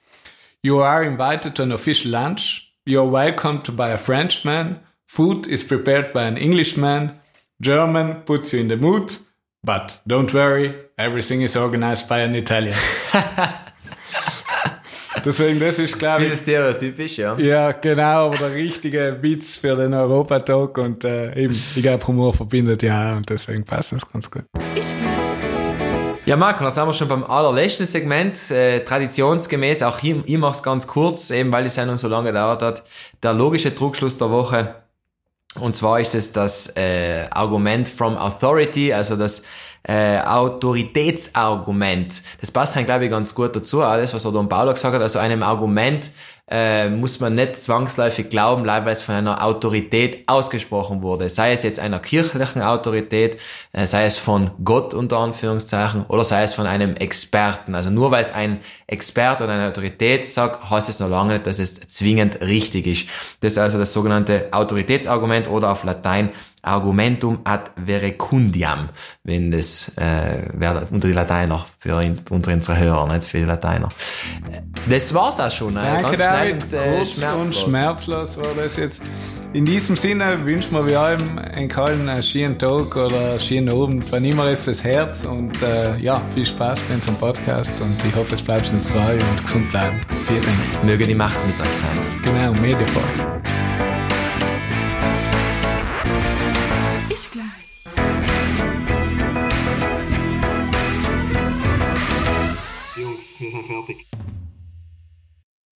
You are invited to an official lunch. You are welcomed by a Frenchman. Food is prepared by an Englishman. German puts you in the mood. But don't worry, everything is organized by an Italian. Deswegen, das ist, glaube ich, Dieses Stereotypisch, ja. ja, genau, aber der richtige Witz für den Europatag und äh, eben, ich glaube, Humor verbindet ja und deswegen passt das ganz gut. Ich gleich. Ja, Marco, da sind wir schon beim allerletzten Segment. Äh, traditionsgemäß, auch hier, ich mache es ganz kurz, eben weil die Sendung so lange gedauert hat. Der logische Trugschluss der Woche. Und zwar ist es das äh, Argument from Authority, also das äh, Autoritätsargument. Das passt halt, glaube ich, ganz gut dazu, alles, was der Don Paulo gesagt hat. Also einem Argument äh, muss man nicht zwangsläufig glauben, weil es von einer Autorität ausgesprochen wurde. Sei es jetzt einer kirchlichen Autorität, äh, sei es von Gott unter Anführungszeichen oder sei es von einem Experten. Also nur weil es ein Experte oder eine Autorität sagt, heißt es noch lange nicht, dass es zwingend richtig ist. Das ist also das sogenannte Autoritätsargument oder auf Latein Argumentum ad verecundiam, wenn das äh, wäre unter die Lateiner für unter unsere Hörer, nicht für die Lateiner. Äh, Das war's auch schon. Äh, Danke, ganz schnell David. und äh, schmerzlos. und schmerzlos war das jetzt. In diesem Sinne wünschen wir wie allem einen kalten einen schönen Tag oder einen schönen Abend. Wann immer ist das Herz und äh, ja, viel Spaß bei unserem Podcast und ich hoffe, es bleibt uns treu und gesund bleiben. Vielen Dank. Möge die Macht mit euch sein. Genau, Mediafort. Ich gleich. Jungs, wir sind fertig.